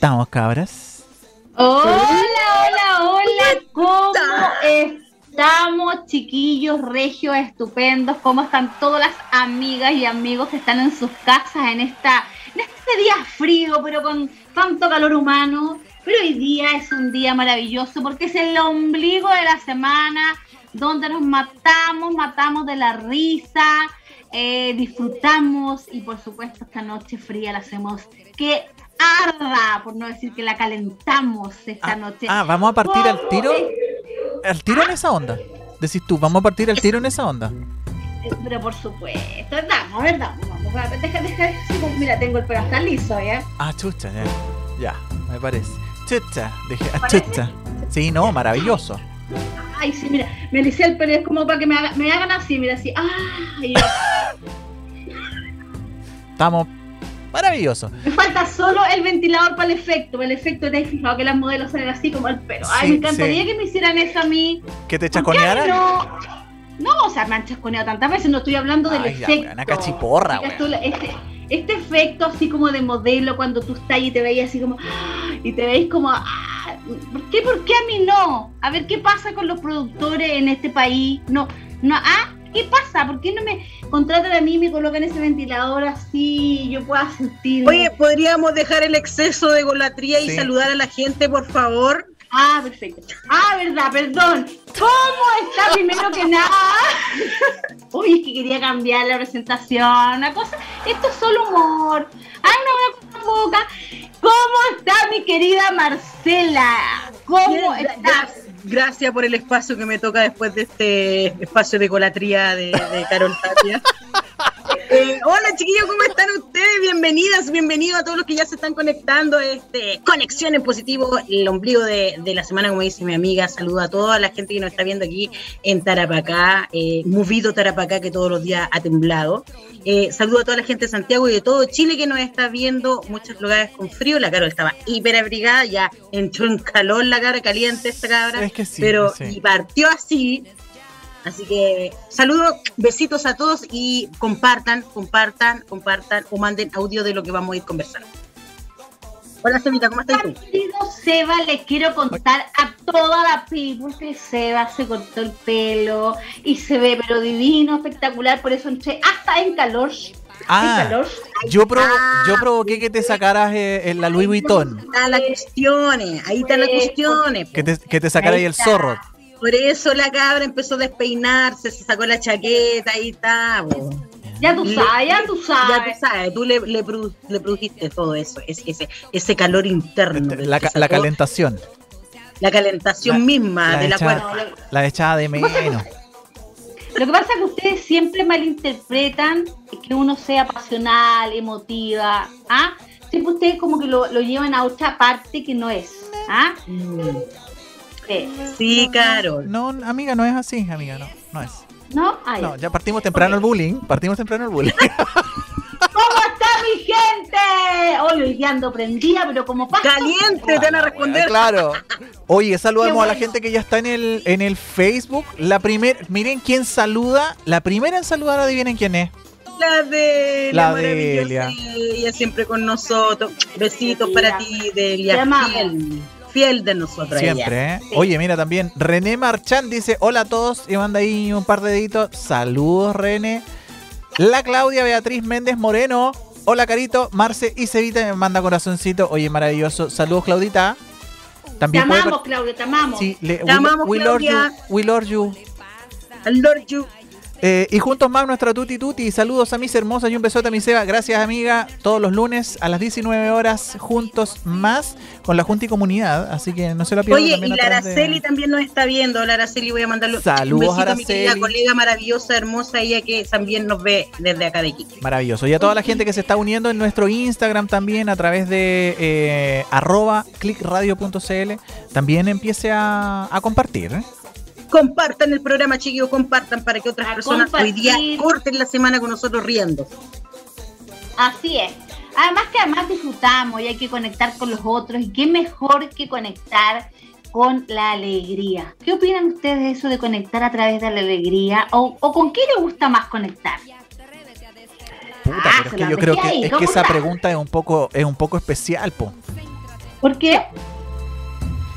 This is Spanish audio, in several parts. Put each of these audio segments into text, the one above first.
¿Cómo estamos, cabras? Hola, hola, hola. ¿Cómo estamos, chiquillos, regios, estupendos? ¿Cómo están todas las amigas y amigos que están en sus casas en esta en este día frío, pero con tanto calor humano? Pero hoy día es un día maravilloso porque es el ombligo de la semana donde nos matamos, matamos de la risa, eh, disfrutamos y por supuesto esta noche fría la hacemos que arda, por no decir que la calentamos esta Ah, noche. ah, vamos a partir al ¿Cómo tiro. ¿Al tiro en esa onda? Decís tú, vamos a partir al tiro en esa onda. Pero por supuesto, vamos, ver, vamos, vamos, deja, deja, mira, tengo el pelo hasta liso, ¿ya? Ah, chucha, ya. Ya, me parece. Chucha, dije, ah, chucha. Sí, no, maravilloso. Ay, sí, mira, me alisé el pelo, es como para que me, haga- me hagan así, mira, así, y yo, Estamos maravillosos. me falta solo el ventilador para el efecto, para el efecto, ¿te has fijado que las modelos salen así como el pelo? Ay, me encantaría sí. que me hicieran eso a mí. ¿Que te ¿Por qué a mí chaconearan? No, no, o sea, me han chasconeado tantas veces, no estoy hablando del efecto. weona cachiporra, Este, este efecto así como de modelo cuando tú estás y te veis así como ¡ah! y te veis como ¡ah! ¿por qué por qué a mí no? A ver qué pasa con los productores en este país. No, no, ah, ¿qué pasa? ¿Por qué no me contratan a mí y me colocan ese ventilador así y yo pueda sentir? Oye, ¿podríamos dejar el exceso de golatría y Sí. saludar a la gente, por favor? Ah, perfecto. Ah, verdad, perdón. ¿Cómo está primero que nada? Uy, es que quería cambiar la presentación. Una cosa, esto es solo humor. Ay, no me boca. ¿Cómo está mi querida Marcela? ¿Cómo estás? Gracias por el espacio que me toca después de este espacio de golatría de, de Carol Tapia. Eh, hola chiquillos, ¿cómo están ustedes? Bienvenidas, bienvenidos a todos los que ya se están conectando. Este, conexión en positivo, el ombligo de, de la semana, como dice mi amiga. Saludo a toda la gente que nos está viendo aquí en Tarapacá, eh, movido Tarapacá que todos los días ha temblado. Eh, saludo a toda la gente de Santiago y de todo Chile que nos está viendo, muchos lugares con frío. La Carol estaba hiper abrigada, ya entró en calor la cara caliente esta cabra, Es que sí, pero sí. y partió así. Así que saludos, besitos a todos y compartan, compartan, compartan o manden audio de lo que vamos a ir conversando. Hola, Semita, ¿cómo estás tú? Querido Seba, les quiero contar a toda la people que Seba se cortó el pelo y se ve pero divino, espectacular, por eso entré hasta en calor. en Ah, calor. yo, provo- yo provoqué que te sacaras eh, en la Louis Vuitton. Está la cuestiones, ahí están las cuestiones. Que te, que te sacaras ahí el zorro. Por eso la cabra empezó a despeinarse, se sacó la chaqueta, está. po. Ya tú sabes, ya tú Ya sabes. tú sabes, tú le, le, produ- le produjiste todo eso, ese, ese, ese calor interno. del La, calentación. la calentación La- misma la de la cuerda. La echada de menos. Lo que pasa es que ustedes siempre malinterpretan que uno sea pasional, emotiva, ¿ah? Siempre ustedes como que lo, lo llevan a otra parte que no es, ¿ah? Mm. Sí. Sí, Carol. No, amiga, no es así, amiga, no, no es. ¿No? Ya. No, ya partimos temprano el bullying, partimos temprano el bullying. ¿Cómo está mi gente? Hoy hoy ando prendida, pero como pasa. Caliente, te van a responder. Claro. Oye, saludamos a la gente que ya está en el, en el Facebook. La primera, miren quién saluda. La primera en saludar, adivinen quién es. La de La Delia. Ella siempre con nosotros. Besitos Delia. para ti, Te Delia. amamos. Fiel, de nosotros. ella. Siempre, ¿eh? Sí. Oye, mira también, René Marchán dice, hola a todos, y manda ahí un par de deditos. Saludos, René. La Claudia Beatriz Méndez Moreno. Hola, Carito. Marce y Cevita me manda corazoncito. Oye, maravilloso. Saludos, Claudita. Te También puede amamos, par- Claudia, te amamos. Sí, le- Te we, amamos, we love you. Claudia. We love you. Al Lord You. Eh, y juntos más nuestra Tuti Tuti. Saludos a mis hermosas y un besote a mi Seba. Gracias, amiga. Todos los lunes a las 19 horas, juntos más con la Junta y Comunidad. Así que no se la pierdan Oye, y la de- Araceli también nos está viendo. La Araceli voy a mandarle Saludos, un besito a mi querida Araceli. colega maravillosa, hermosa, ella que también nos ve desde acá de Iquique. Maravilloso. Y a toda la gente que se está uniendo en nuestro Instagram también a través de eh, arroba clickradio.cl, también empiece a, a compartir. ¿eh? Compartan el programa, chiquillos, compartan para que otras A personas hoy día corten la semana con nosotros riendo. Así es. Además que además disfrutamos y hay que conectar con los otros. Y qué mejor que conectar con la alegría. ¿Qué opinan ustedes de eso de conectar a través de la alegría? ¿O, o con qué les gusta más conectar? Puta, Ah, pero es se que yo creo que, es que ¿cómo esa pregunta es un poco, es un poco especial, po. ¿Por qué?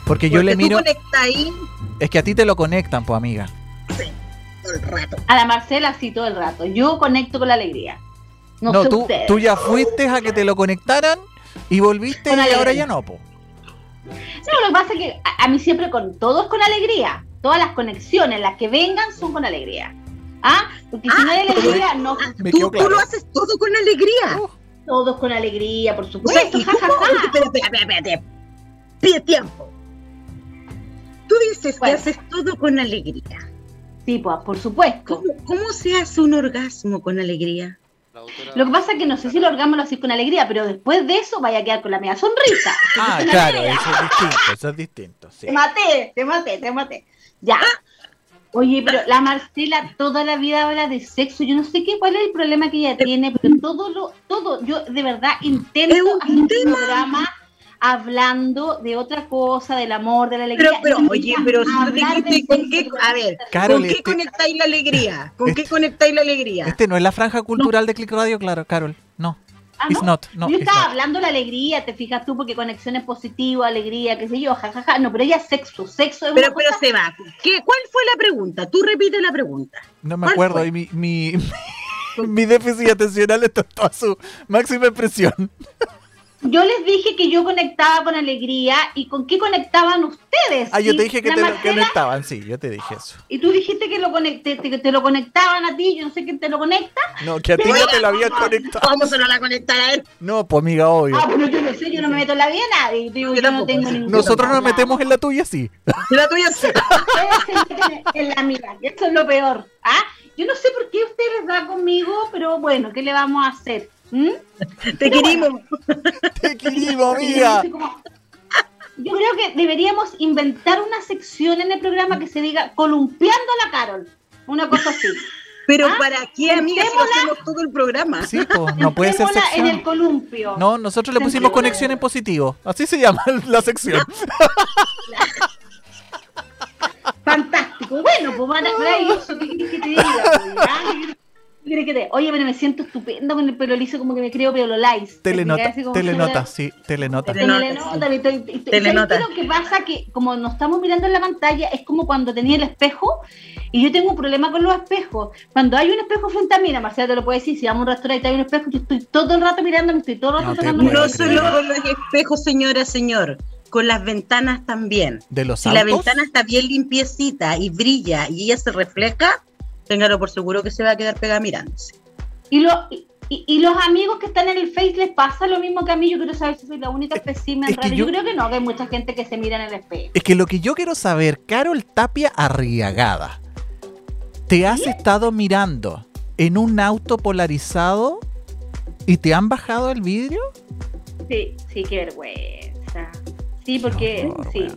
Porque yo le tú miro. conectas ahí Es que a ti te lo conectan, pues, amiga. todo el rato. A la Marcela sí todo el rato. Yo conecto con la alegría. No, No, sé tú, ustedes. tú ya fuiste a que te lo conectaran y volviste Con y ahora ya no, po. No, lo que pasa es que a, a mí siempre con todos con alegría. Todas las conexiones, las que vengan, son con alegría. ¿Ah? Porque si Ah, no hay alegría, no. Ah, Me tú, lo haces todo con alegría. Todos con alegría, por supuesto. ¿y ja, cómo? ja, ja. Espera, espera, espera, espera. Pide tiempo. Tú dices Bueno. que haces todo con alegría. Sí, pues, por supuesto. ¿Cómo, cómo se hace un orgasmo con alegría? Lo que pasa es que no sé si el orgasmo lo haces con alegría, pero después de eso vaya a quedar con la media sonrisa. Ah, claro, alegría. eso es distinto, eso es distinto, sí. Te maté, te maté, te maté. Ya. Oye, pero la Marcela toda la vida habla de sexo. Yo no sé qué, cuál es el problema que ella tiene, pero todo lo, todo, yo de verdad intento Es un hacer un tema. programa hablando de otra cosa, del amor, de la alegría. Pero, pero, oye, pero si tú dijiste con qué, a ver, Carol, ¿con qué este- conectáis la alegría? ¿Con este- qué conectáis la alegría? Este no es la franja cultural de Click Radio, claro, Carol. No, Ah, it's ¿no? not. No, yo it's estaba not. hablando de la alegría, te fijas tú, porque conexiones positivas, alegría, qué sé yo, jajaja. No, pero ella es sexo, sexo es Pero, una pero cosa- se va. ¿Qué, ¿Cuál fue la pregunta? Tú repite la pregunta. No me ¿Cuál acuerdo. fue? Y mi, mi, mi déficit atencional está a su máxima expresión. Yo les dije que yo conectaba con alegría y con qué conectaban ustedes. Ah, yo te dije que la te lo conectaban, sí, yo te dije eso. Y tú dijiste que lo conecté, te, te lo conectaban a ti, yo no sé quién te lo conecta. No, que a ti no te lo habían conectado. ¿Cómo se no la conectar a él? No, pues amiga, obvio. Ah, pero yo no sé, yo no me meto en la vida de nadie. Digo, Yo yo, no tengo ningún Nosotros nos metemos en la tuya, sí. La tuya sí. Ustedes en la mía, que eso es lo peor. ¿ah? Yo no sé por qué usted les da conmigo, pero bueno, ¿qué le vamos a hacer? ¿Mm? Te querimos. Te querimos, amiga. Yo creo que deberíamos inventar una sección en el programa que se diga columpiando a la Carol. Una cosa así. Pero Ah, ¿para qué, amiga, si lo sentémosla. hacemos todo el programa? Sí, pues, no puede ser Sentémosla en el sección. columpio. No, nosotros le pusimos conexión en positivo. Así se llama la sección. Fantástico. Bueno, pues mara- maravilloso. ¿Qué quieres que te diga? Que te- Oye, pero me siento estupendo con el pelo liso, como que me creo pelo lice. Telenota, telenota, sí, telenota. Telenota, Telenota. Lo que pasa que como nos estamos mirando en la pantalla es como cuando tenía el espejo y yo tengo un problema con los espejos. Cuando hay un espejo frente a mí, la Marcela te lo puede decir, si vamos a un restaurante y hay un espejo, yo estoy todo el rato mirándome, estoy todo el rato puedo No solo con los espejos, señora, señor. Con las ventanas también. De los Si la autos. ventana está bien limpiecita y brilla y ella se refleja, téngalo por seguro que se va a quedar pegada mirándose. Y, lo- y, y- y los amigos que están en el Face les pasa lo mismo que a mí. Yo quiero saber si soy la única espécimen es que rara. yo- Yo... creo que no, que hay mucha gente que se mira en el espejo. Es que lo que yo quiero saber, Carol Tapia Arriagada, ¿te has estado mirando en un auto polarizado y te han bajado el vidrio? Sí, sí, qué vergüenza. Sí, porque horror, sí.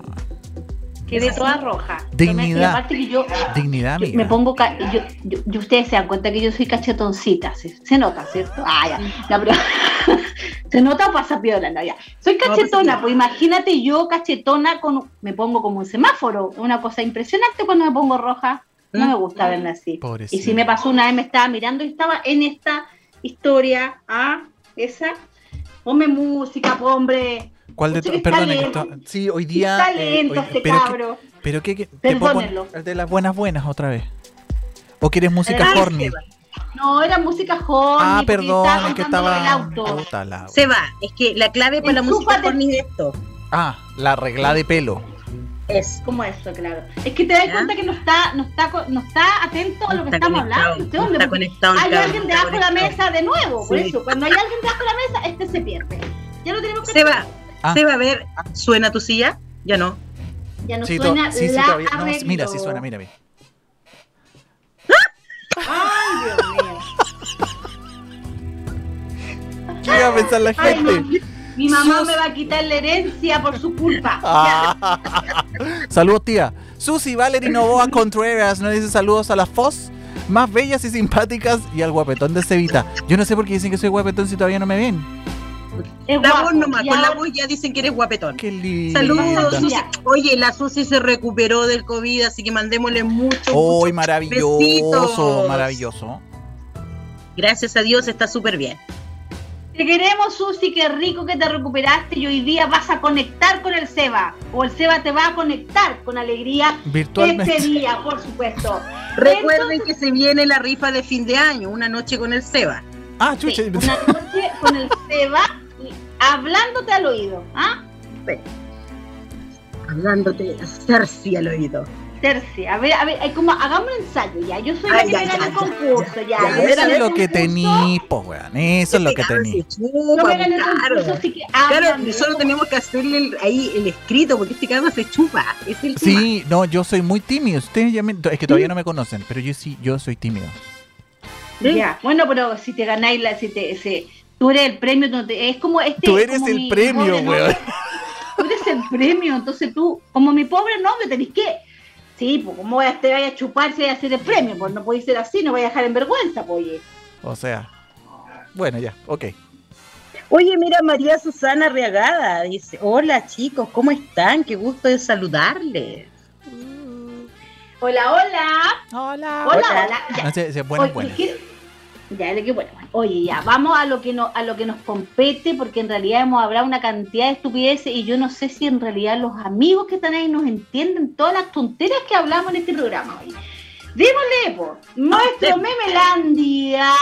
Quedé toda roja. Dignidad. Aparte que yo, Dignidad, yo amiga. me pongo, yo, yo- yo- ustedes se dan cuenta que yo soy cachetoncita, ¿sí? se nota, ¿cierto? Ah, ya. No, pero- ¿Se nota o pasa piola? No, ya. Soy pasa cachetona, pues imagínate yo cachetona con, me pongo como un semáforo, una cosa impresionante cuando me pongo roja. No me gusta verme así. Pobrecita. Y si me pasó una vez, me estaba mirando y estaba en esta historia, ah, esa. Ponme música, po, hombre. ¿Cuál de todos? que está Perdón, que lento. sí, hoy día. talento eh, hoy- este pero, que, cabro. pero que, que- te puedo poner Perdónenlo. el de las buenas buenas otra vez. ¿O quieres música Ay, horny? Seba. No, era música horny. Ah, perdón, es que estaba. El auto. Puta Se va. Es que la clave para la música horny es esto. Ah, la arreglada de pelo. Es. ¿Cómo eso, claro? Es que te das ¿Ya? cuenta que no está, no está, no está atento a lo que Está estamos hablando. Este hombre, está conectado hay alguien está debajo de la mesa de nuevo. Por eso, cuando hay alguien debajo de la mesa, este se pierde. Ya lo tenemos que Se va. Ah. Se va a ver. ¿Suena tu silla? Ya no. Ya no Sí, suena sí, sí, la todavía. No, mira, sí suena, mira, mira. Ay, Dios mío. ¿Qué iba a pensar la Ay, gente? mi, mi mamá Sus- me va a quitar la herencia por su culpa. Ah. saludos, tía. Susi Valerie Novoa Contreras nos dice saludos a las FOS más bellas y simpáticas y al guapetón de Cevita. Yo no sé por qué dicen que soy guapetón si todavía no me ven. Es La guapo. voz nomás. Con la voz ya dicen que eres guapetón. Qué lindo. Saludos, Susi. Oye, la Susi se recuperó del COVID, así que mandémosle mucho. ¡Uy, mucho maravilloso! besitos. Maravilloso. Gracias a Dios está súper bien. Te queremos, Susi, qué rico que te recuperaste y hoy día vas a conectar con el Seba. O el Seba te va a conectar con alegría Virtualmente. este día, por supuesto. Recuerden que se viene la rifa de fin de año, una noche con el Seba. Ah, Sí, chucha. una noche con el Seba hablándote al oído. ¿Ah? Hablándote a Cersei al oído. Tercia. A ver, a ver, hay como, hagamos un ensayo ya. Yo soy la que ya, gana el concurso, ya. Eso es lo que tení, po, weón. Eso es lo que tení. chupa, me gané el claro. concurso, así que Claro, háblame. nosotros tenemos que hacerle el- ahí el escrito, porque este cabrón se chupa. Es el tema. Sí, no, yo soy muy tímido. Ustedes ya me- es que todavía no me conocen, pero yo sí, yo soy tímido. ¿Sí? Ya, bueno, pero si te ganáis la, si te, si, tú eres el premio, es como este. Tú eres como el mi premio, weón. Tú eres el premio, entonces tú, como mi pobre novio, tenés que. Sí, pues, ¿cómo voy a, te vaya a chuparse y a hacer el premio? Pues no podéis ser así, no voy a dejar en vergüenza, pues. oye. O sea, bueno, ya, ok. Oye, mira, María Susana Reagada dice: Hola chicos, ¿cómo están? Qué gusto de saludarles. Hola, hola. Hola. Hola, hola. Ya. No bueno, Oye, bueno. ¿Qué- Ya, le que bueno. Oye, ya, vamos a lo que no, a lo que nos compete, porque en realidad hemos hablado una cantidad de estupideces y yo no sé si en realidad los amigos que están ahí nos entienden todas las tonteras que hablamos en este programa hoy. Démosle, po, nuestro Memelandia,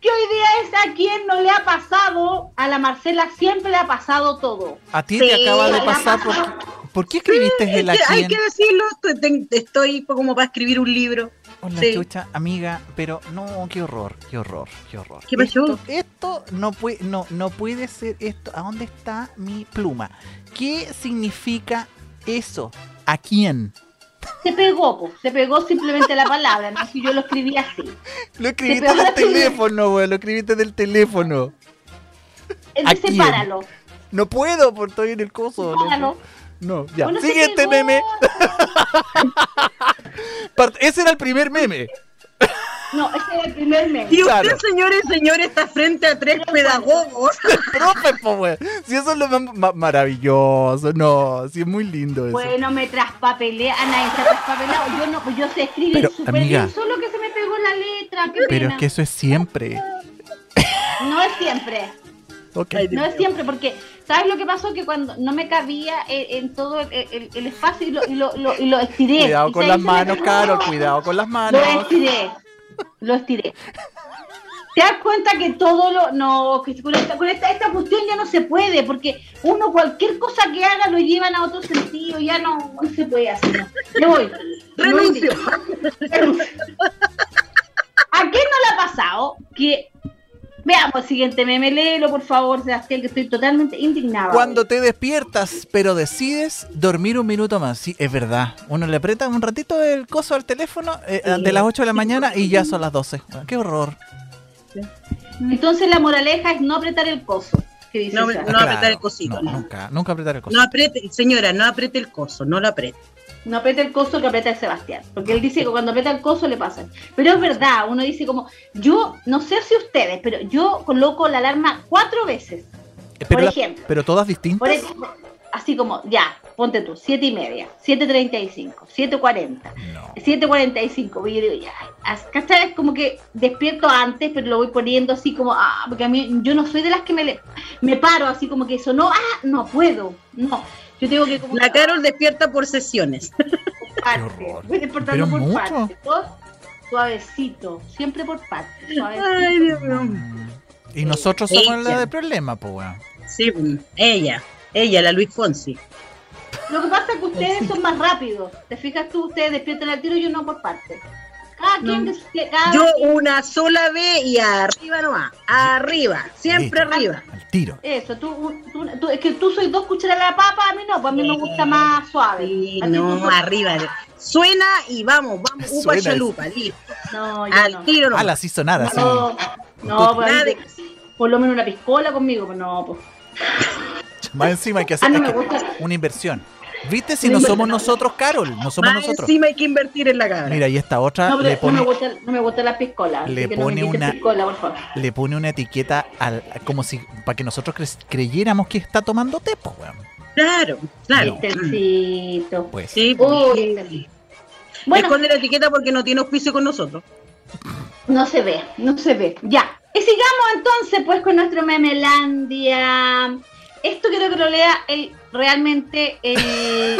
que hoy día es a quien no le ha pasado, a la Marcela siempre le ha pasado todo. A ti Sí, te acaba de pasar. ¿Por. ¿por qué escribiste el Es que hay que decirlo, estoy como para escribir un libro. Hola, sí. chucha, amiga, pero no, qué horror, qué horror, qué horror. ¿Qué pasó? Esto, esto no puede, no, no puede ser esto. ¿A dónde está mi pluma? ¿Qué significa eso? ¿A quién? Se pegó, po, se pegó simplemente la palabra, no si yo lo escribí así. Lo escribiste del teléfono, güey. Lo escribiste del teléfono. Él ¿A dice, quién? páralo. No puedo porque estoy en el coso. no Páralo. No, ya. Bueno, Siguiente meme. Ese era el primer meme. No, ese era el primer meme. Y usted, Claro. señores y señores, está frente a tres pedagogos. Profe, güey. Si eso es lo más ma- maravilloso. No, sí es muy lindo eso. Bueno, me traspapelé, a nadie se ha traspapelado. Yo no, pues yo sé escribir súper bien, solo que se me pegó la letra. qué Pero pena. es que eso es siempre. No es siempre, No es siempre, porque ¿sabes lo que pasó? Que cuando no me cabía en, en todo el, el- el espacio y lo, y lo, lo- y lo estiré. Cuidado con las manos. Carol. Cuidado con las Lo manos. estiré, lo estiré. ¿Te das cuenta que todo lo... No, que con, esta, con esta, esta cuestión ya no se puede, porque uno cualquier cosa que haga lo llevan a otro sentido, ya no, no se puede hacer. no. Me voy. Renuncio. ¿A quién no le ha pasado que... Veamos el siguiente meme, léelo por favor, Sebastián, que estoy totalmente indignado. Cuando te despiertas, pero decides dormir un minuto más. Sí, es verdad. Uno le aprieta un ratito el coso al teléfono eh, Sí. de las 8 de la mañana y ya son las 12. Qué horror. Entonces la moraleja es no apretar el coso. que dice No, apretar el cosito, No, no. nunca, nunca apretar el coso. No apriete, señora, no apriete el coso, no lo apriete. No aprieta el coso que aprieta el Sebastián. Porque él dice que cuando aprieta el coso le pasa. Pero es verdad, uno dice como, yo, no sé si ustedes, pero yo coloco la alarma cuatro veces. Eh, pero, por la- ejemplo. pero todas distintas. Por ejemplo, así como, ya, ponte tú, siete y media, 7.35, 7.40, No. 7.45. Y yo digo, ya, ¿cachai? Es como que despierto antes, pero lo voy poniendo así como, ah, porque a mí, yo no soy de las que me, me paro así como que eso, no, ah, no puedo, no. Yo tengo que como La Carol despierta por sesiones. por horror. Voy despertando por mucho. partes. todo suavecito, siempre por partes. Suavecito. Ay, Dios mío. Y nosotros somos Ella. la del problema, pues, weón. Sí, ella, ella, la Luis Fonsi. Lo que pasa es que ustedes son más rápidos. ¿Te fijas tú? Ustedes despiertan al tiro y yo no por partes. Cada quien, No. des- cada Yo una sola vez y arriba nomás, arriba, siempre Listo. arriba. Al tiro. Eso, tú, tú, tú- es que tú soy dos cucharadas de papa, a mí no, pues a mí me gusta más suave. Sí, no, sos- arriba. Suena y vamos, vamos, upa Suena chalupa, listo. No, Al no. tiro no. Ah, las hizo nada, sí. No, no, pues Nada de- por lo menos una piscola conmigo, pues no, pues. Más encima hay que hacer Ah, no hay que- una inversión. ¿Viste? Si no somos nosotros, Carol. No somos Más nosotros. encima hay que invertir en la cabra. Mira, y esta otra No, pero le no me pone, gusta, no me gusta la piscola. le no pone una- piscola, por favor. le pone una etiqueta al, como si para que nosotros cre- creyéramos que está tomando té, pues, weón. Claro, claro. Sí. Tercito. Pues. Sí, Uy, sí. Bueno, Esconde la etiqueta porque no tiene auspicio con nosotros. no se ve, no se ve. Ya. Y sigamos entonces pues con nuestro Memelandia. Esto quiero que lo lea el, realmente es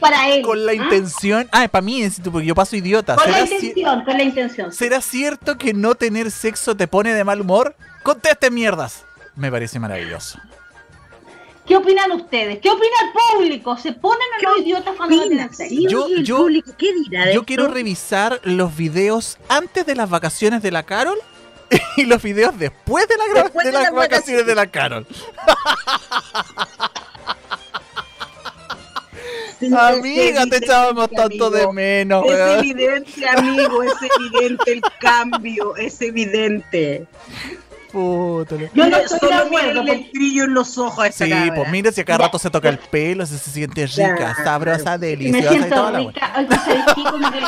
para él. Con la ¿ah? intención. Ah, es para mí, es porque yo paso idiota. Con la ¿Será, ci- intención, con la intención. ¿Será cierto que no tener sexo te pone de mal humor? Conteste mierdas. Me parece maravilloso. ¿Qué opinan ustedes? ¿Qué opina el público? ¿Se ponen o no idiotas cuando no tienen sexo? Yo- el yo- público, ¿qué dirá de Yo esto? quiero revisar los videos antes de las vacaciones de la Carol y los videos después de, la gra- Después de de las las vacaciones de la Carol. Amiga, te echábamos tanto de menos, Es evidente, amigo, es evidente el cambio, es evidente. Puta, Yo no estoy de solo acuerdo. el brillo en los ojos a esa Sí, cabra. pues mira si a cada Ya. rato se toca el pelo, se, se siente rica, Claro. sabrosa, Y me deliciosa y siento toda la wea. rica. Oye, ¿sabes qué? Como que,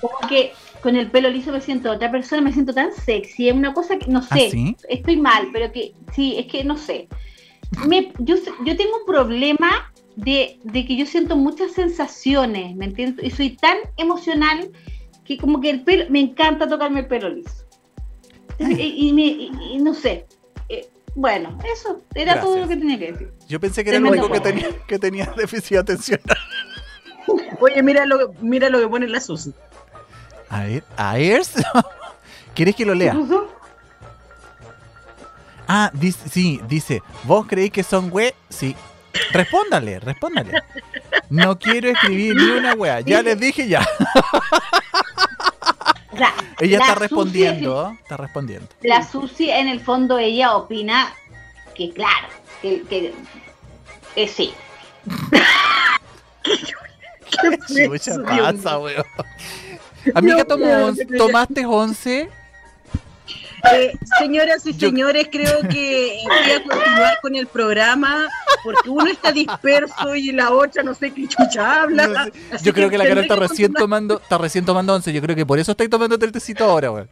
como que con el pelo liso me siento otra persona, me siento tan sexy. Es una cosa que no ¿Ah, sé. sí? Estoy mal, pero que sí, es que no sé. Me, yo, sé- yo tengo un problema de, de que yo siento muchas sensaciones, ¿me entiendes? Y soy tan emocional que como que el pelo, me encanta tocarme el pelo liso. Y, y me- y- y no sé. Eh, bueno, eso era todo lo que tenía que decir. Yo pensé que era el Tremendo único que tenía, que tenía déficit atencional. Oye, mira lo, mira lo que pone la Susi. A ver, a ver. ¿Quieres que lo lea? Ah, dice, sí, dice, ¿vos creéis que son we? Sí. Respóndale, respóndale. No quiero escribir ni una wea. Ya les dije ya. o sea, Ella la está respondiendo, está respondiendo. la Susi en el fondo ella opina que claro, que, que eh, sí. ¿Qué Dios pasa, weón? Amiga, ¿tomaste 11? Eh, señoras y Yo- señores, creo que voy a continuar con el programa porque uno está disperso y la otra no sé qué chucha habla. No sé. Así Yo creo que la Carol está recién continuar. tomando, está recién tomando 11. Yo creo que por eso estoy tomando el tecito ahora, weón.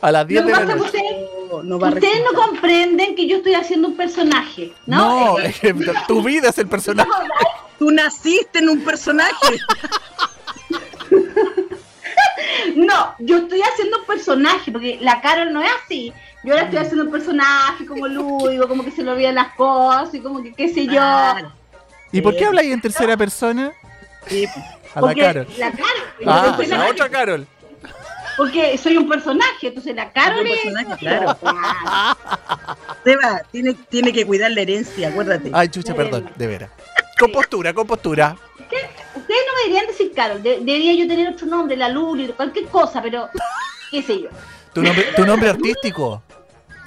A las 10 Lo de la noche. ustedes, No, ustedes comprenden que yo estoy haciendo un personaje, ¿no? No, Eh, es que tu vida es el personaje. Tú naciste en un personaje. No, yo estoy haciendo un personaje, porque la Carol no es así. Yo ahora estoy Mm. haciendo un personaje como lúdico, como que se lo olvidan las cosas y como que qué sé yo. ¿Y por qué habláis en tercera persona? sí. A la Carol. La Carol. Ah, la la- otra Carol. Porque soy un personaje, entonces la Carol Un es. personaje, claro. Seba, tiene, tiene que cuidar la herencia, acuérdate. Ay, chucha, perdón, de veras. Compostura, compostura. Ustedes no me deberían Carol, de- debería yo tener otro nombre, la Luli, cualquier cosa, pero qué sé yo. ¿Tu nombre, tu nombre artístico?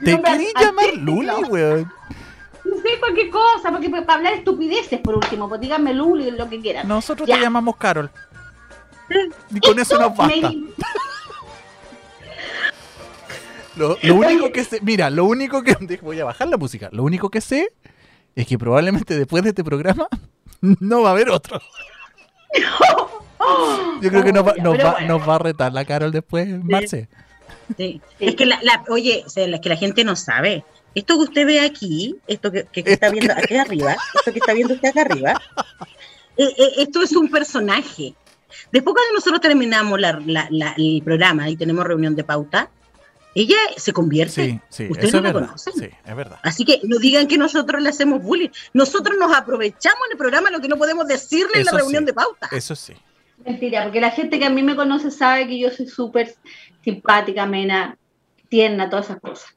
¿Te querés llamar. Luli, weón? No sé, cualquier cosa, porque para hablar estupideces por último, pues díganme Luli, lo que quieran. Nosotros Ya. te llamamos Carol. Y con eso nos basta. Me- Lo, lo único que sé, mira, lo único que. Voy a bajar la música. Lo único que sé es que probablemente después de este programa no va a haber otro. Yo creo que nos va, ya, nos pero va- bueno. nos va a retar la Carol después, Marce. Sí. Sí. Es que la, la- oye, o sea, es que la gente no sabe. Esto que usted ve aquí, esto que, que está viendo aquí arriba, esto que está viendo usted acá arriba, eh, eh, esto es un personaje. Después cuando nosotros terminamos la- el programa y tenemos reunión de pauta, ella se convierte. Sí, sí, Ustedes eso no es la verdad. conocen. Sí, es verdad. Así que no digan que nosotros le hacemos bullying. Nosotros nos aprovechamos en el programa lo que no podemos decirle en la Eso reunión sí. de pauta. Eso sí. Mentira, porque la gente que a mí me conoce sabe que yo soy súper simpática, amena, tierna, todas esas cosas.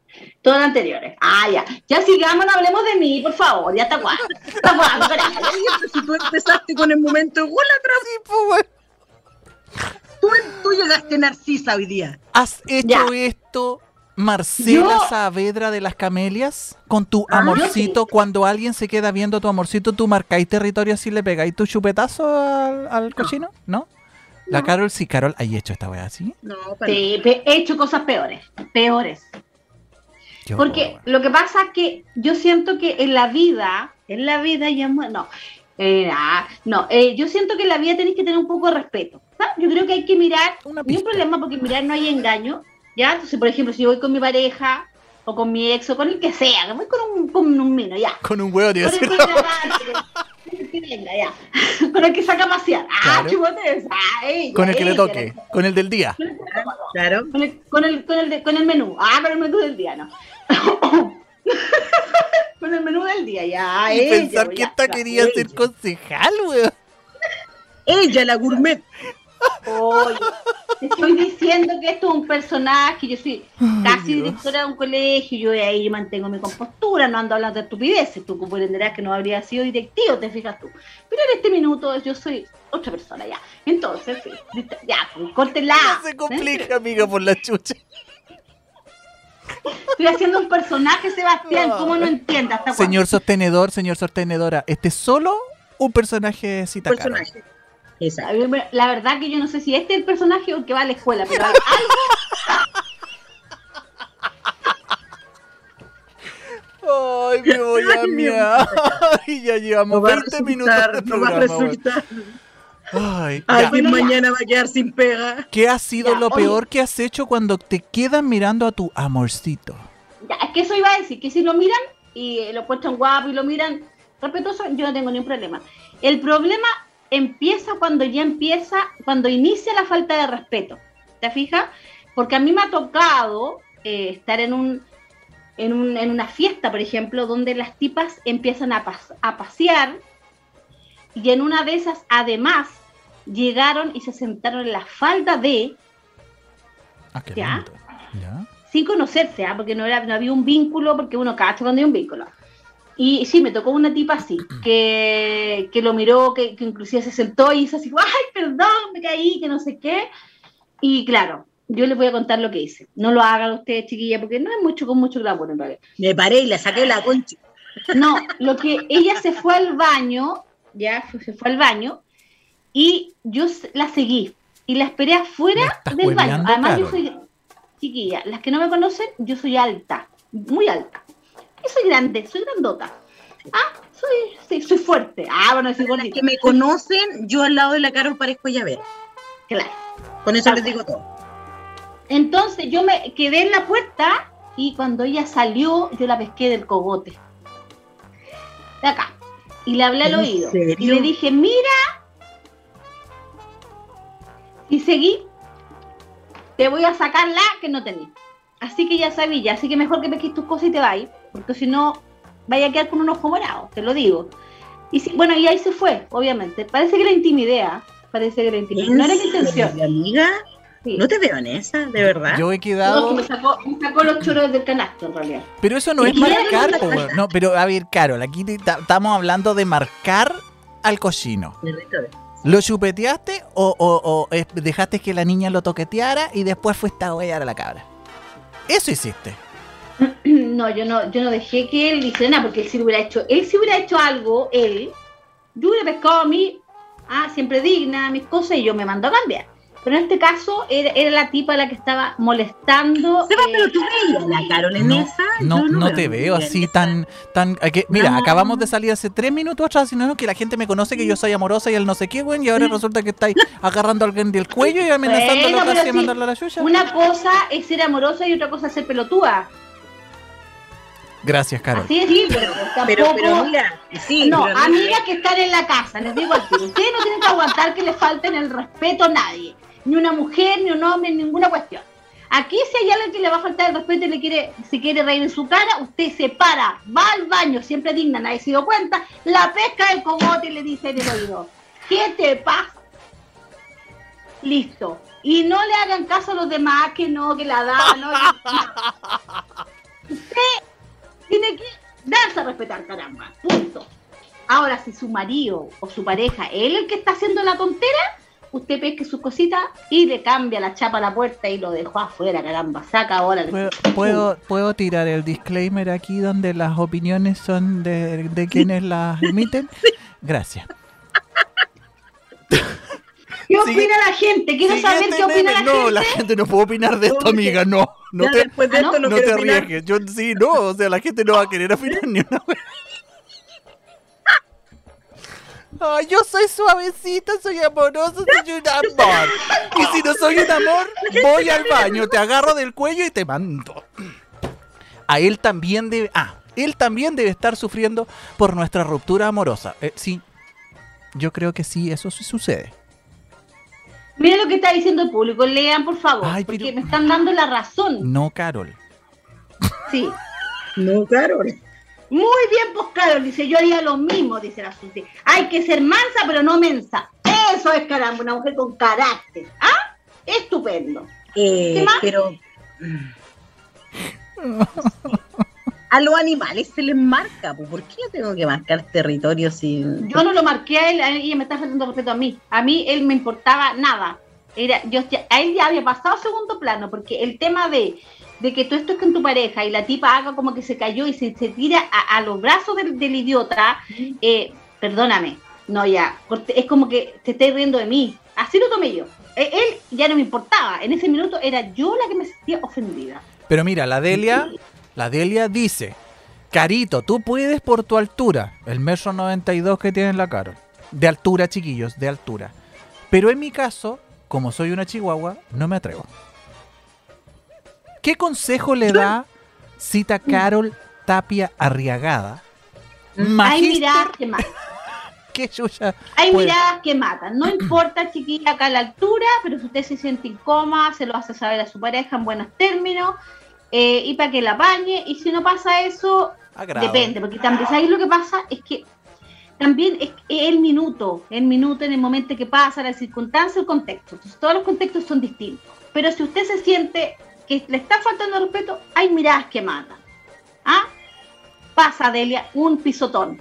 Todas las anteriores. Ah, ya. Ya sigamos, no hablemos de mí, por favor. Ya está cuándo. ¿Hasta cuándo, carajo? Oye, pero si tú empezaste con el momento de gólatra, Sí, pues. Tú, tú llegaste narcisa hoy día. ¿Has hecho Ya. esto, Marcela Yo- Saavedra de las Camelias? Con tu Ah, amorcito, cuando alguien se queda viendo tu amorcito, ¿tú marcáis territorio así le pegáis tu chupetazo al, al cochino? ¿No? La No. Carol, sí, Carol, ¿hay hecho esta weá así? No, Sí, he hecho cosas peores. Peores. Porque lo que pasa es que yo siento que en la vida, en la vida ya no, eh, ah, no, eh, yo siento que en la vida tenéis que tener un poco de respeto. Yo creo que hay que mirar, no hay un problema porque mirar no hay engaño, ¿ya? Entonces, por ejemplo, si yo voy con mi pareja o con mi ex o con el que sea, que voy con un, con un mino, ya. Con un huevo, a Con el que grabar, que- que venga, ya. Con el que saca a pasear. Ah, Claro. chupotes. Ah, ella, Con el que le ella, toque, con el del día. Claro. Con el, con, el, con, el, de- con el menú. Ah, con el menú del día, no. con el menú del día, ya. Y pensar que esta quería ser concejal, weón. Ella, la gourmet. Oye, te estoy diciendo que esto es un personaje, yo soy casi Dios. directora de un colegio, yo ahí mantengo mi compostura, no ando hablando de estupideces, tú comprenderás que no habría sido directivo, te fijas tú. Pero en este minuto yo soy otra persona ya. Entonces, sí, ya, pues, córtela. No se complica, amiga, por la chucha. Estoy haciendo un personaje, Sebastián, ¿cómo no entiendas? Señor sostenedor, señor sostenedora, este es solo un personaje cita Carol. Personaje. Exacto. La verdad que yo no sé si este es el personaje o el que va a la escuela, pero hay algo Ay, me voy a miar. Ay, ya llevamos No va a 20 minutos de resultar, no va a programa. resultar. Ay. Alguien mañana va a quedar sin pega. ¿Qué ha sido Ya, lo oye. peor que has hecho cuando te quedan mirando a tu amorcito? Ya, es que eso iba a decir, que si lo miran y lo encuentran guapo y lo miran respetuoso, yo no tengo ningún problema. El problema empieza cuando ya empieza, cuando inicia la falta de respeto. ¿Te fijas? Porque a mí me ha tocado eh, estar en un, en un en una fiesta, por ejemplo, donde las tipas empiezan a, pas- a pasear y en una de esas, además, llegaron y se sentaron en la falda de Ah, qué Ya. sin conocerse, ¿ah? porque no, era, no había un vínculo, porque uno cacha cuando hay un vínculo. Y sí, me tocó una tipa así, que, que lo miró, que, que inclusive se sentó y hizo así, ay, perdón, me caí, que no sé qué. Y claro, yo les voy a contar lo que hice. No lo hagan ustedes, chiquillas, porque no es mucho con mucho glamour en realidad. Me paré y la saqué la concha. No, lo que ella se fue al baño, ya se fue al baño, y yo la seguí y la esperé afuera del baño. Además, yo soy chiquilla, las que no me conocen, yo soy alta, muy alta. Y soy grande, soy grandota. Ah, soy, sí, soy fuerte. Ah, bueno, soy Las que me conocen, yo al lado de la Carol parezco llavero. Claro. Con eso les digo todo. Entonces yo me quedé en la puerta y cuando ella salió, yo la pesqué del cogote. De acá. Y le hablé al ¿En oído. serio? Y le dije, mira. Y seguí. Te voy a sacar la que no tenía. Así que ya sabía, así que mejor que pesques tus cosas y te vayas. Porque si no, vaya a quedar con un ojo morado, te lo digo. Y sí, bueno, y ahí se fue, obviamente. Parece que la intimidé, ¿ah? Parece que la intimidé. No era mi ¿En intención. amiga? Sí. No te veo en esa, de verdad. Yo he No, quedado. que me sacó, me sacó los choros del canasto, en realidad. Pero eso no es marcar, po. No, pero a ver, Carol, aquí estamos hablando de marcar al cochino. ¿Lo chupeteaste o, o- o, dejaste que la niña lo toqueteara y después fuiste a huellar a la cabra? Eso hiciste. No, yo no, yo no dejé que él hiciera nada, porque él si hubiera hecho, él si hubiera hecho algo, él, yo hubiera pescado a mí, ah, siempre digna, mis cosas, y yo me mando a cambiar. Pero en este caso era, era la tipa la que estaba molestando. Seba, eh, pero tú veías a la Carol en No, esa. no, te veo así tan, tan, a que- mira, No. acabamos de salir hace tres minutos atrás, sino que la gente me conoce que yo soy amorosa y él no sé qué, güey, y ahora resulta que estáis agarrando a alguien del cuello y amenazándolo Bueno, casi mandarla a la chucha. una cosa es ser amorosa y otra cosa es ser pelotúa. Gracias, Carol. Así es, sí, pero tampoco. Pero, pero mira, sí, no, pero mira, amigas que están en la casa, les digo tiro, ustedes no tienen que aguantar que les falten el respeto a nadie, ni una mujer, ni un hombre, ninguna cuestión. Aquí si hay alguien que le va a faltar el respeto y le quiere, se quiere reír en su cara, usted se para, va al baño, siempre digna, nadie se dio cuenta, la pesca del cogote y le dice en el oído, ¿qué te pasa? Listo. Y no le hagan caso a los demás que no, que la da, no. que- Usted tiene que darse a respetar, caramba. Punto. Ahora, si su marido o su pareja es el que está haciendo la tontera, usted pesque sus cositas y le cambia la chapa a la puerta y lo dejó afuera, caramba. Saca ahora. el- ¿Puedo, puedo, puedo tirar el disclaimer aquí donde las opiniones son de, de quienes las emiten? Gracias. ¿Qué sigue- opina la gente? Quiero saber qué opina la no, gente. la gente no puede opinar de esto, No, amiga, no. No ya te, después de Ah, esto no, no te arriesgues. Yo sí, no, o sea, la gente no va a querer opinar ni una vez. Ay, yo soy suavecita, soy amorosa, soy un amor. Y si no soy un amor, voy al baño, te agarro del cuello y te mando. A él también debe. Ah, él también debe estar sufriendo por nuestra ruptura amorosa. Eh, sí, yo creo que sí, eso sí sucede. Mira lo que está diciendo el público, lean por favor, Ay, porque pero- me están dando la razón. No, Carol. Sí. No, Carol. Muy bien, pues Carol, dice, yo haría lo mismo, dice la Susi. Hay que ser mansa, pero no mensa. Eso es caramba, una mujer con carácter. ¿Ah? Estupendo. Eh, ¿Qué más? pero. A los animales se les marca, pues, ¿por qué yo tengo que marcar territorio sin.? Yo no lo marqué a él, a ella me está faltando respeto a mí. A mí él me importaba nada. Era, yo, a él ya había pasado a segundo plano, porque el tema de, de que tú estés con tu pareja y la tipa haga como que se cayó y se, se tira a, a los brazos del, del idiota, eh, perdóname, no ya, es como que te estés riendo de mí. Así lo tomé yo. Eh, Él ya no me importaba. En ese minuto era yo la que me sentía ofendida. Pero mira, la Delia, la Delia dice, Carito, tú puedes por tu altura, el metro 92 que tiene la Carol. De altura, chiquillos, de altura. Pero en mi caso, como soy una chihuahua, no me atrevo. ¿Qué consejo le da cita Carol Tapia Arriagada? Hay miradas que matan. chucha Hay puede- miradas que matan. No importa, chiquilla, acá a la altura, pero si usted se siente incómoda, se lo hace saber a su pareja en buenos términos eh, y para que la apañe. Y si no pasa eso, Agrado. depende, porque también, ¿sabéis lo que pasa? Es que también es el minuto, el minuto en el momento que pasa, la circunstancia, el contexto. Entonces, todos los contextos son distintos. Pero si usted se siente que le está faltando respeto, hay miradas que matan. ¿Ah? Pasa, Delia, un pisotón.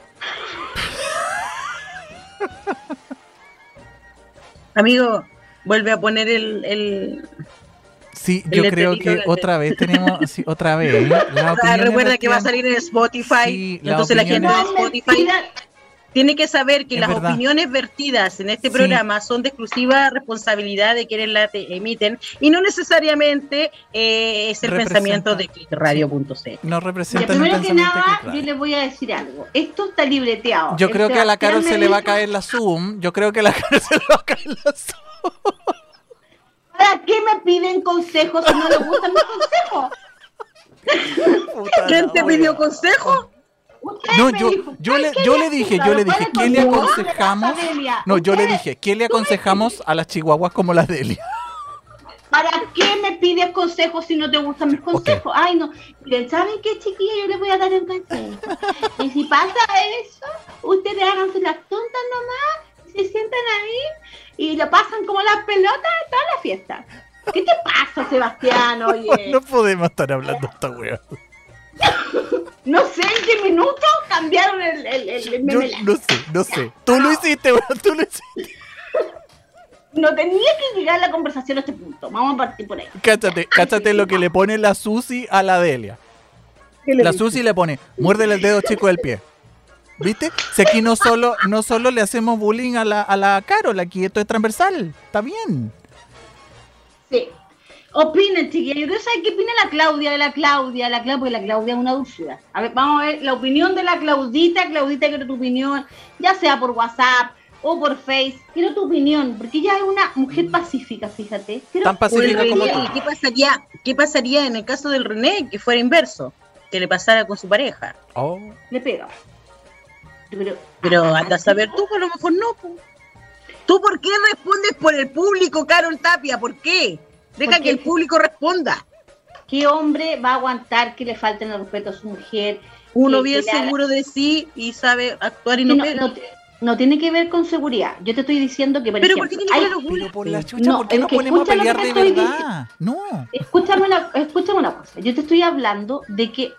Amigo, vuelve a poner el. el... Sí, yo creo que otra vez tenemos, sí, otra vez. La Ah, opinión recuerda que va a salir en Spotify. Sí, entonces la gente de Spotify tiene que saber que Es las verdad. opiniones vertidas en este Sí. programa son de exclusiva responsabilidad de quienes la te- emiten y no necesariamente eh, es el Representa. pensamiento de clickradio.c. No representa el primero que nada, yo Radio. le voy a decir algo. Esto está libreteado. Yo creo que a la Carol se le va a caer la Zoom. Yo creo que a la Carol se le va a caer la Zoom. ¿Para qué me piden consejos si no les gustan mis consejos? ¿Quién te pidió consejo? No, yo, dijo, yo, "Ay, le, yo le dije, yo le ¿cuál dije, ¿qué le aconsejamos? No, yo le dije, ¿qué le aconsejamos a las chihuahuas como la Delia? ¿Para qué me pides consejos si no te gustan mis consejos? Ay, no. Miren, ¿saben qué, chiquilla? Yo les voy a dar un consejo. Y si pasa eso, ustedes háganse las tontas nomás, se sientan ahí y lo pasan como las pelotas en toda la fiesta. ¿Qué te pasa, Sebastián? Oye, No podemos estar hablando de esta wea. no sé en qué minuto cambiaron el, el, el, el Yo memelán. no sé, no sé. Tú lo hiciste, weón, tú lo hiciste. No tenía que llegar la conversación a este punto. Vamos a partir por ahí. Cáchate, cáchate lo que le pone la Susi a la Delia. La Susi le pone, muérdele el dedo chico del pie. ¿Viste? Si aquí no solo, no solo le hacemos bullying a la, a la Carol, aquí esto es transversal. Está bien. Sí. Opinen, chiquillos. Yo quiero saber qué opina la Claudia de la Claudia, la Claudia, porque la Claudia es una dulzura. A ver, vamos a ver la opinión de la Claudita. Claudita, quiero tu opinión, ya sea por WhatsApp o por Face. Quiero tu opinión, porque ella es una mujer pacífica, fíjate. Quiero Tan pacífica como tú. ¿y ¿qué pasaría, ¿Qué pasaría en el caso del René que fuera inverso? Que le pasara con su pareja. Oh. le pega. Pero, Pero anda a saber tú, que a lo mejor no. po. ¿Tú por qué respondes por el público, Carol Tapia? ¿Por qué? Deja Porque- que el público responda. ¿qué hombre va a aguantar que le falten el respeto a su mujer? Uno que- bien haga- seguro de sí y sabe actuar y no, no, no- no tiene que ver con seguridad. Yo te estoy diciendo que, por Pero ¿por qué ejemplo, tiene que hay- ver los por la chucha, No, ¿por qué que ponemos a pelear de verdad? No. Escúchame una, escúchame una cosa. Yo te estoy hablando de que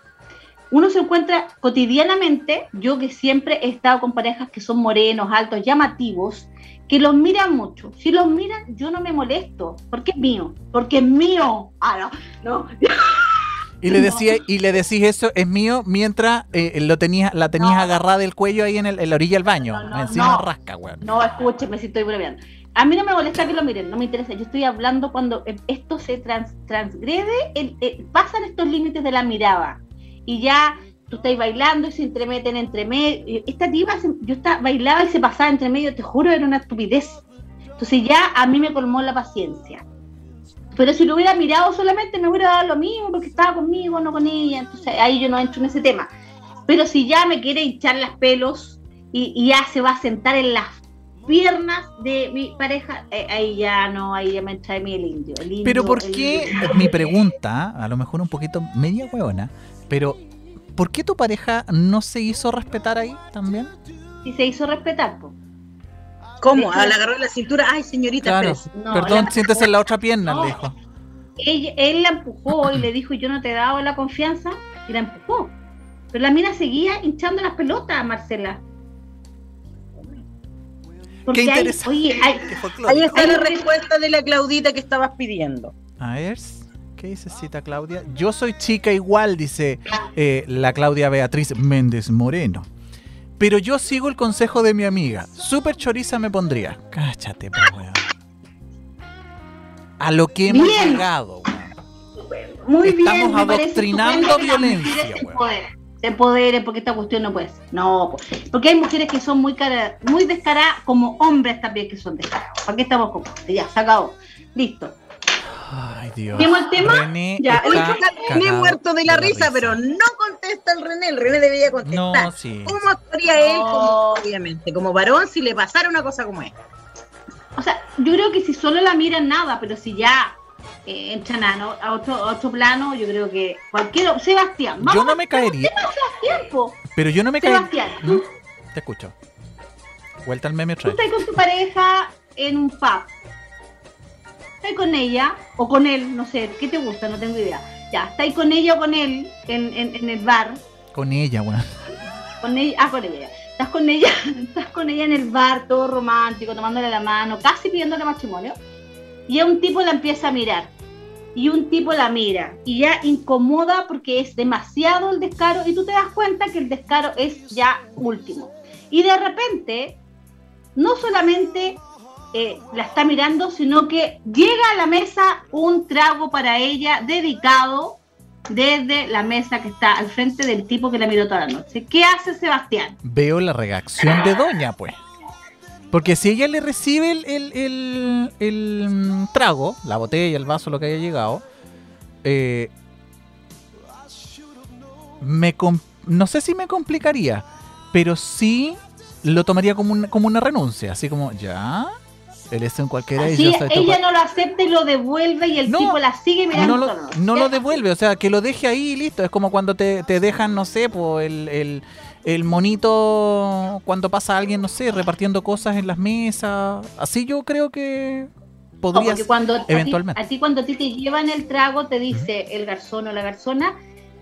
uno se encuentra cotidianamente, yo que siempre he estado con parejas que son morenos, altos, llamativos, que los miran mucho. Si los miran, yo no me molesto, porque es mío, porque es mío. Ah, no, no. Y le decía, y le decís eso es mío mientras eh, lo tenías, la tenías No. agarrada del cuello ahí en, el- en la orilla del baño. No, encima no. rasca, weón. No, escúcheme si estoy bromeando. A mí no me molesta que lo miren, no me interesa. Yo estoy hablando cuando eh, esto se trans- transgrede, el- eh, pasan estos límites de la mirada. Y ya tú estás bailando y se entremeten entre medio. Esta tipa, yo estaba, bailaba y se pasaba entre medio, te juro, era una estupidez. Entonces ya a mí me colmó la paciencia. Pero si lo hubiera mirado solamente me hubiera dado lo mismo porque estaba conmigo, no con ella. Entonces ahí yo no entro en ese tema. Pero si ya me quiere hinchar las pelos y, y ya se va a sentar en las piernas de mi pareja, eh, ahí ya no, ahí ya me trae mi el indio. el indio, Pero ¿por qué? Mi pregunta, a lo mejor un poquito media huevona, pero ¿por qué tu pareja no se hizo respetar ahí también? Y se hizo respetar, po. ¿Cómo? Al agarrar la cintura. Ay, señorita, Claro. No, Perdón, la- siéntese en la otra pierna, No. le dijo. Él la empujó y le dijo, yo no te he dado la confianza, y la empujó. Pero la mina seguía hinchando las pelotas, Marcela. Porque Qué hay, interesante. oye, hay, Qué Ahí está Hay la respuesta de la Claudita que estabas pidiendo. A ver, ¿qué dice cita Claudia? Yo soy chica igual, dice eh, la Claudia Beatriz Méndez Moreno. Pero yo sigo el consejo de mi amiga. Súper choriza me pondría. Cáchate, po, weón. A lo que hemos Bien. llegado, weón. muy Estamos bien, adoctrinando violencia, weón. Se empoderen porque esta cuestión no puede ser. No, po. porque hay mujeres que son muy cara, muy descaradas, como hombres también que son descarados. ¿Para qué estamos con Ya, se acabó. Listo. Ay, Dios. ¿Tenemos el tema? René Ya, está el René muerto de la risa, pero no contesta el René. El René debería contestar. No, sí. ¿Cómo actuaría él? Como, obviamente, como varón, si le pasara una cosa como esta. O sea, yo creo que si solo la miran nada, pero si ya eh, entran a, no- a otro, a otro plano, yo creo que cualquier Sebastián, vamos Yo no me caería, tiempo. pero yo no me caería. Sebastián, ¿Mm? tú, Te escucho. Vuelta al meme tú otra vez. estás con tu pareja en un pub. Con ella o con él, no sé, ¿qué te gusta? No tengo idea. Ya, estás con ella o con él en, en, en el bar. Con ella, weón. Con ella, ah, con ella. Estás con ella, estás con ella en el bar, todo romántico, tomándole la mano, casi pidiéndole matrimonio. Y a un tipo la empieza a mirar. Y un tipo la mira. Y ya incomoda porque es demasiado el descaro. Y tú te das cuenta que el descaro es ya último. Y de repente, no solamente eh, la está mirando, sino que llega a la mesa un trago para ella dedicado desde la mesa que está al frente del tipo que la miró toda la noche. ¿Qué hace Sebastián? Veo la reacción de Doña, pues. Porque si ella le recibe el, el- el- mm, trago, la botella, el vaso, lo que haya llegado, eh, me no sé si me complicaría, pero sí lo tomaría como, como una renuncia, así como, ya, un cualquiera ella pa-". no lo acepta y lo devuelve y el No, tipo la sigue mirando. no lo, noche. no lo devuelve, o sea, que lo deje ahí y listo. Es como cuando te, te dejan, no sé, po, el, el, el monito cuando pasa alguien, no sé, repartiendo cosas en las mesas. Así yo creo que podría cuando a ti- eventualmente. A ti, cuando a ti te llevan el trago, te dice el garzón o la garzona,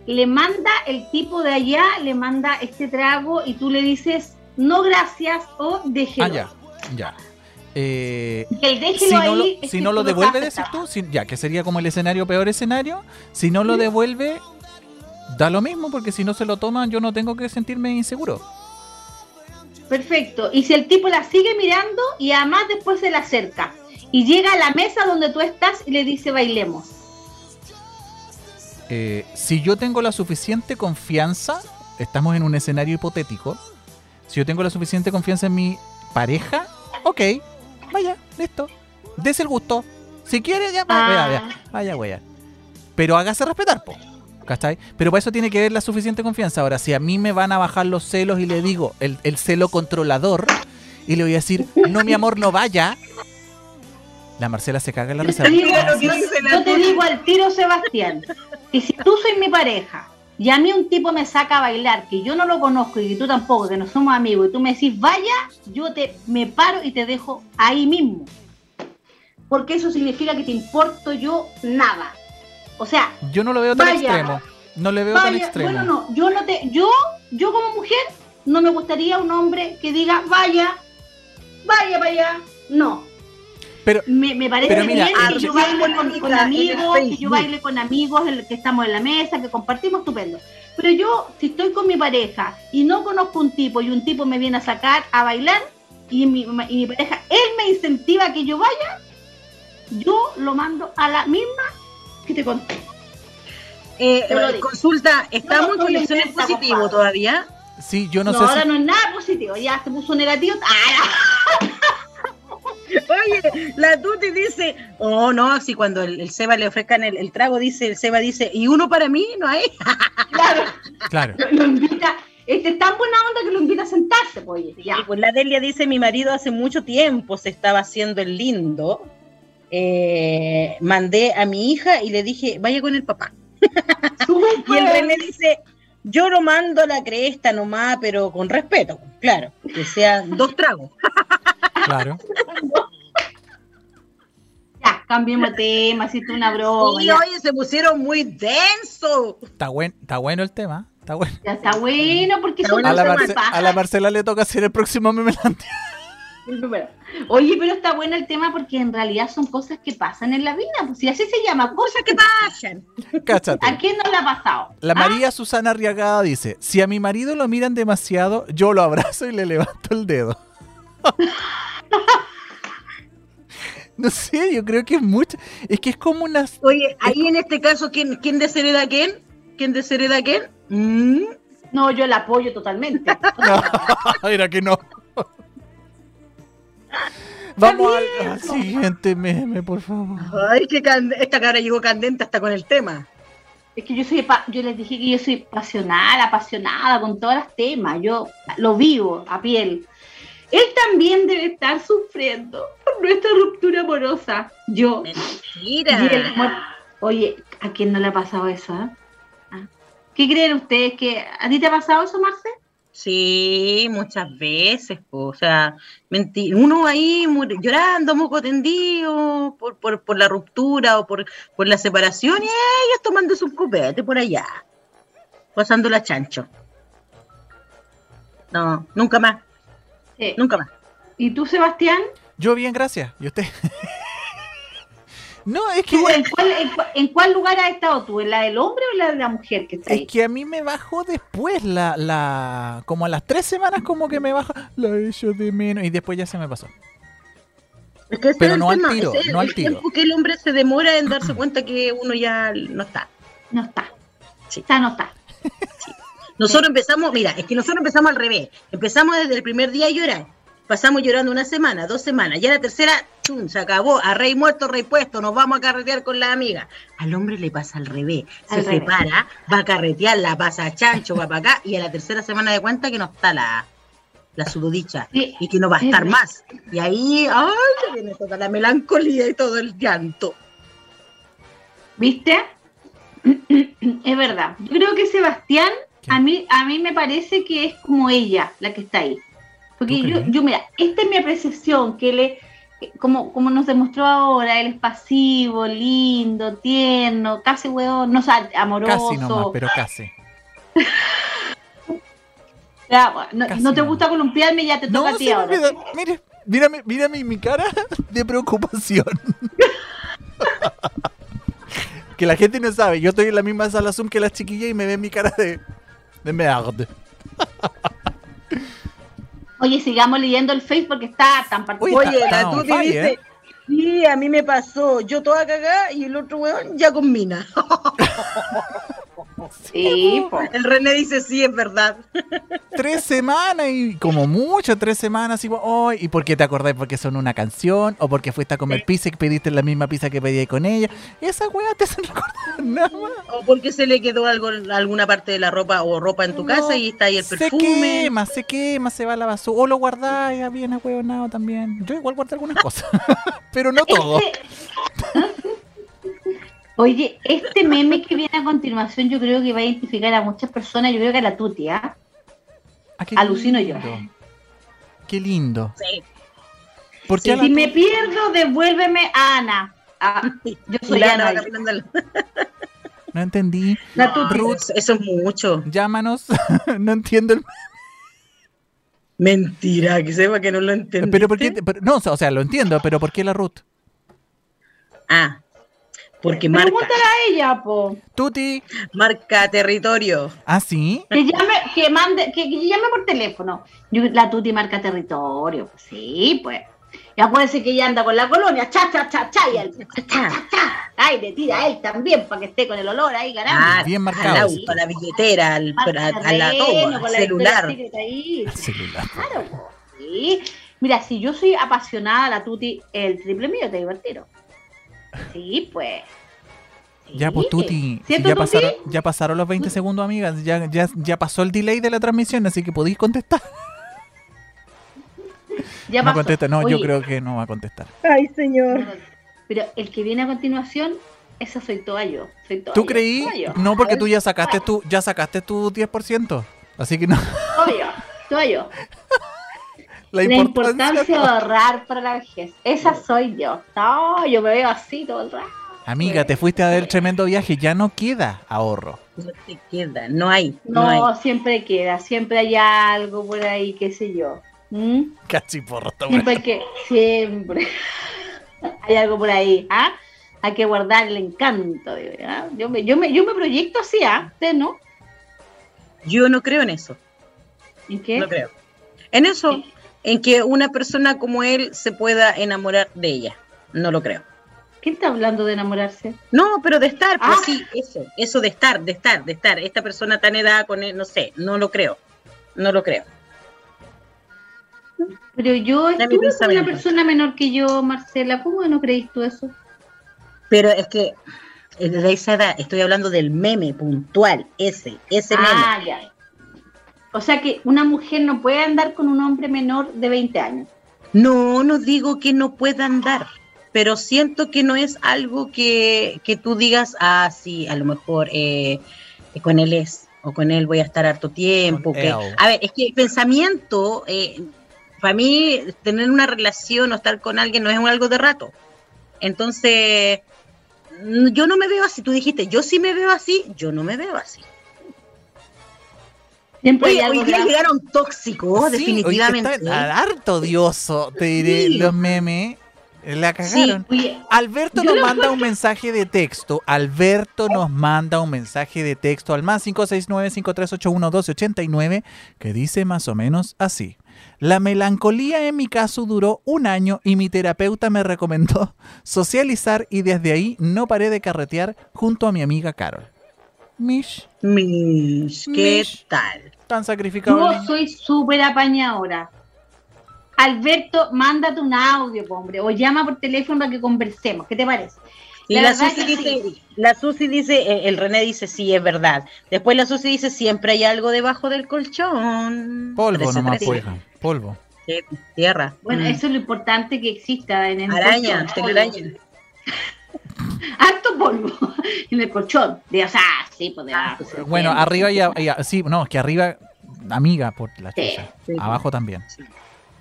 le manda el tipo de allá, le manda este trago y tú le dices, no gracias o déjelo. Ah, ya, ya. Eh, el si no lo, si no lo devuelve, decís aceptando. tú, si- ya, que sería como el escenario peor escenario. Si no lo devuelve, da lo mismo, porque si no se lo toman, yo no tengo que sentirme inseguro. Perfecto. Y si el tipo la sigue mirando y además después se le acerca y llega a la mesa donde tú estás y le dice bailemos. Eh, si yo tengo la suficiente confianza, estamos en un escenario hipotético, si yo tengo la suficiente confianza en mi pareja, ok, vaya, listo, des el gusto. Si quiere, ya, Ah. vaya, vaya, vaya, vaya. Pero hágase respetar, po. ¿Cachai? Pero para eso tiene que haber la suficiente confianza. Ahora, si a mí me van a bajar los celos y le digo el, el celo controlador y le voy a decir, no, mi amor, no vaya, la Marcela se caga en la risa. yo- te digo al tiro, Sebastián, que si tú soy mi pareja y a mí un tipo me saca a bailar, que yo no lo conozco y que tú tampoco, que no somos amigos, y tú me decís, vaya, yo te me paro y te dejo ahí mismo. Porque eso significa que te importo yo nada. O sea, Yo no lo veo tan Vaya. extremo. No le veo tan extremo. bueno, no, yo no te, yo, yo como mujer, no me gustaría un hombre que diga, vaya, vaya, vaya, no. Pero me, me parece Pero mira, bien que yo baile con, amigos, que yo baile con amigos, el que estamos en la mesa, que compartimos, estupendo. Pero yo, si estoy con mi pareja y no conozco un tipo y un tipo me viene a sacar a bailar y mi, y mi pareja, él me incentiva a que yo vaya, yo lo mando a la misma que te conté. Eh, eh, consulta, ¿estamos No, en inventa, positivo compadre. todavía? Sí, yo no, No, sé ahora si... no es nada positivo, ya se puso negativo. ¡Ah! Oye, la Tuti dice, oh no, si cuando el, el Seba le ofrezcan el, el trago, dice, el Seba dice, ¿y uno para mí? ¿No hay? Claro, Claro. lo, lo invita, este es tan buena onda que lo invita a sentarse. oye, ya. Y pues la Delia dice, mi marido hace mucho tiempo se estaba haciendo el lindo. Eh, mandé a mi hija y le dije, vaya con el papá. Y el René dice, yo lo mando a la cresta nomás, pero con respeto, claro, que sean dos tragos. Claro. Ya, cambiemos de tema, si una broma. Y ya. oye, se pusieron muy denso. Está, buen, está bueno el tema. Está bueno. Ya está bueno, porque Está son bueno A la, Marce- a la Marcela le toca hacer el próximo Oye, pero está bueno el tema porque en realidad son cosas que pasan en la vida. Pues si así se llama, cosas que pasan. Cáchate. ¿A quién no le ha pasado? La ¿Ah? María Susana Arriagada dice, si a mi marido lo miran demasiado, yo lo abrazo y le levanto el dedo. no sé, yo creo que es mucho. Es que es como una... Oye, ahí en este caso, ¿quién, quién deshereda a quién? ¿Quién deshereda a quién? Mm. No, yo la apoyo totalmente. No, era que no. Vamos al, al siguiente meme, por favor. Ay, que esta cara llegó candente hasta con el tema. Es que yo soy, pa- yo les dije que yo soy pasional, apasionada con todos los temas. Yo lo vivo a piel. Él también debe estar sufriendo por nuestra ruptura amorosa. Yo. Mentira. Y el amor- Oye, ¿a quién no le ha pasado eso? eh? ¿Ah? ¿Qué creen ustedes? que ¿A ti te ha pasado eso, Marce? Sí, muchas veces, po, o sea, menti- uno ahí llorando, moco tendido por, por, por la ruptura o por, por la separación y ellos tomándose un copete por allá, pasando la chancho. No, nunca más, Sí. nunca más. ¿Y tú, Sebastián? Yo bien, gracias. ¿Y usted? no, es que... ¿Tú en, cuál, en, cuál- en cuál lugar has estado tú? ¿En la del hombre o en la de la mujer que está Es ahí? que a mí me bajó después la, la... Como a las tres semanas como que me baja la echo de menos y después ya se me pasó. Es que ese Pero es el no al tema, tiro, ese es no al el tiro. tiempo que el hombre se demora en darse cuenta que uno ya no está. No está. Sí. Está, no está. Nosotros empezamos, mira, es que nosotros empezamos al revés. Empezamos desde el primer día a llorar. Pasamos llorando una semana, dos semanas. Ya la tercera, chum, se acabó. A rey muerto, rey puesto. Nos vamos a carretear con la amiga. Al hombre le pasa al revés. Se revés. separa, va a carretear, la pasa a chancho, va para acá. Y a la tercera semana de cuenta que no está la, la surudicha. Sí. Y que no va a Es estar más. Y ahí, ay, le viene toda la melancolía y todo el llanto. ¿Viste? Es verdad. Yo creo que Sebastián, a mí, a mí me parece que es como ella la que está ahí. Porque ¿Tú yo, yo, mira, esta es mi apreciación, que que como, como nos demostró ahora, él es pasivo, lindo, tierno, casi hueón, no o sea, amoroso. Casi nomás, pero casi. Ya, no, Casi no te nomás. gusta columpiarme, ya te No, toca a ti ahora. mire, mírame, mírame mi cara de preocupación. que la gente no sabe, yo estoy en la misma sala Zoom que las chiquillas y me ven mi cara de, de merde. Oye, sigamos leyendo el Facebook porque está tan particular. está- Oye, está la on Tuti fire, dice, ¿eh? sí, a mí me pasó, yo toda cagada y el otro weón ya con mina. Sí, po. El René dice, sí, es verdad. Tres semanas y como mucho, tres semanas y, oh, ¿y por qué te acordás? ¿Porque son una canción? ¿O porque fuiste a comer pizza y pediste la misma pizza que pedí con ella? Esa weá te hacen recordar nada más. O porque se le quedó algo, alguna parte de la ropa o ropa en tu No, casa y está ahí el Se perfume. quema, se quema, se va a la basura. O lo guardáis bien ahueonado también. Yo igual guardé algunas cosas, pero no todo. Oye, este meme que viene a continuación yo creo que va a identificar a muchas personas, yo creo que a la tuti, ¿ah? Ah, qué Alucino yo. lindo. Qué lindo. Sí. ¿Por qué Sí, a la Si me pierdo, devuélveme a Ana. Ah, yo soy Ana. No entendí. La tuti. Ruth. Eso, es mucho. Llámanos. no entiendo el... Mentira, que sepa que no lo entendí. Pero por qué... no, o sea, lo entiendo, pero ¿por qué la Ruth? Ah, porque marca, Pregúntale a ella, po. Tuti. marca territorio. ¿Ah, sí? Que llame, que mande, que, que llame por teléfono. Yo- la tuti marca territorio. Sí, pues. Y acuérdense que ella anda con la colonia, cha, cha, cha, cha, y el cha, cha, cha, cha. Ay, le tira a él también para que esté con el olor ahí, caramba. Ah, bien marcado. Al auto, a la billetera, al, Marca a, a la toma, la celular. Celular. Claro, po, sí. Mira, si yo soy apasionada la tuti, el triple mío te divertido. Sí, pues. Ya, pues. Tuti. si ¿Cierto, ya, pasaron, ya pasaron los 20 segundos, amigas. Ya, ya, ya pasó el delay de la transmisión, así que podéis contestar. Ya no pasó. contesta, no, yo Oye, creo que no va a contestar. Ay, señor. Pero el que viene a continuación, esa soy toda yo. Soy toda ¿Tú yo, creí? toda yo, No, porque tú ya sacaste tu, ya sacaste tu 10%. Así que no, yo, toda yo. la La importancia. de ahorrar para la vejez. Esa soy yo. No, yo me veo así todo el rato. Amiga, te fuiste a ver tremendo viaje, ya no queda ahorro. No te queda, no hay, no, No, hay. siempre queda, siempre hay algo por ahí, qué sé yo. ¿Mm? Casi porro, está Siempre que, siempre hay algo por ahí, ¿ah? Hay que guardar el encanto, digo, ¿ah? Yo me, yo me, yo me proyecto así, ¿ah? ¿Usted no? Yo no creo en eso, ¿En qué? no creo. En eso, en que una persona como él se pueda enamorar de ella, no lo creo. ¿Quién está hablando de enamorarse? No, pero de estar, pues Ah. sí, eso, eso de estar, de estar, de estar. Esta persona tan edad con él, no sé, no lo creo, no lo creo. Pero yo estuve con una persona menor que yo, Marcela. ¿Cómo no creís tú eso? Pero es que eh, de esa edad, estoy hablando del meme puntual, ese, ese Ah, ya. O sea que una mujer no puede andar con un hombre menor de 20 años. No, no digo que no pueda andar, pero siento que no es algo que, que tú digas, ah, sí, a lo mejor eh, con él es, o con él voy a estar harto tiempo. Que- él. a ver, es que el pensamiento, eh, para mí, tener una relación o estar con alguien no es un algo de rato. Entonces, yo no me veo así. Tú dijiste, yo sí me veo así, yo no me veo así. Siempre Oye, hoy día llegaron tóxicos, Sí, definitivamente. hoy está harto odioso, te diré, Sí. los memes. La cagaron. Oye, Alberto nos manda un mensaje de texto. Alberto nos manda un mensaje de texto al más 569-5381-1289 que dice más o menos así. La melancolía en mi caso duró un año y mi terapeuta me recomendó socializar y desde ahí no paré de carretear junto a mi amiga Carol. Mish, Mish, ¿qué Mish. tal? Tan sacrificado. yo soy súper apañadora. Alberto, mándate un audio, hombre, o llama por teléfono para que conversemos. ¿Qué te parece? Y La la, Susi dice, sí. la Susi dice, eh, el René dice, sí, es verdad. Después la Susi dice, siempre hay algo debajo del colchón. Polvo Trece, nomás, pues. Polvo. Sí, tierra. Bueno, Mm. eso es lo importante que exista en el Araña, colchón. telaraña. Harto polvo en el colchón. De, o sea, sí, pues Bueno, arriba ya, ya- sí, no, es que arriba, amiga por la Sí, chucha. sí. Abajo también.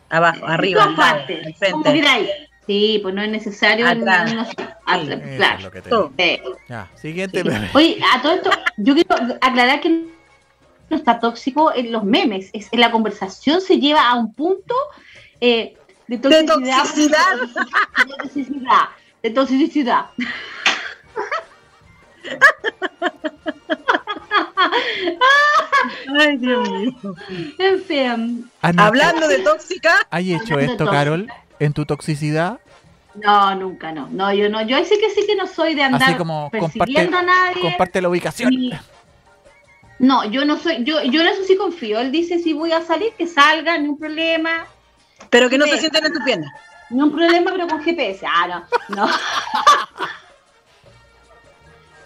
Abajo, En arriba, todas partes, como queráis. Sí, pues no es necesario. Atrás. no- no- atrás, Eso es claro. lo que. Ya, siguiente. Oye, a todo esto, yo quiero aclarar que no está tóxico en los memes. Es, en la conversación se lleva a un punto eh, de De toxicidad. toxicidad. De toxicidad. De toxicidad. Ay, Dios mío. En fin. ¿Has hecho- Hablando de tóxica, ¿Has hecho esto, tóxica. Carol? ¿En tu toxicidad? No, nunca no. No, yo no. Yo sí que sí que no soy de andar Así como persiguiendo comparte, a nadie. comparte la ubicación. No, yo no soy, yo, yo en eso sí confío. Él dice si voy a salir, que salga, ni un problema. pero que no se Sí. sienten en tu pierna. Ni un problema, pero con GPS. Ah, no, no.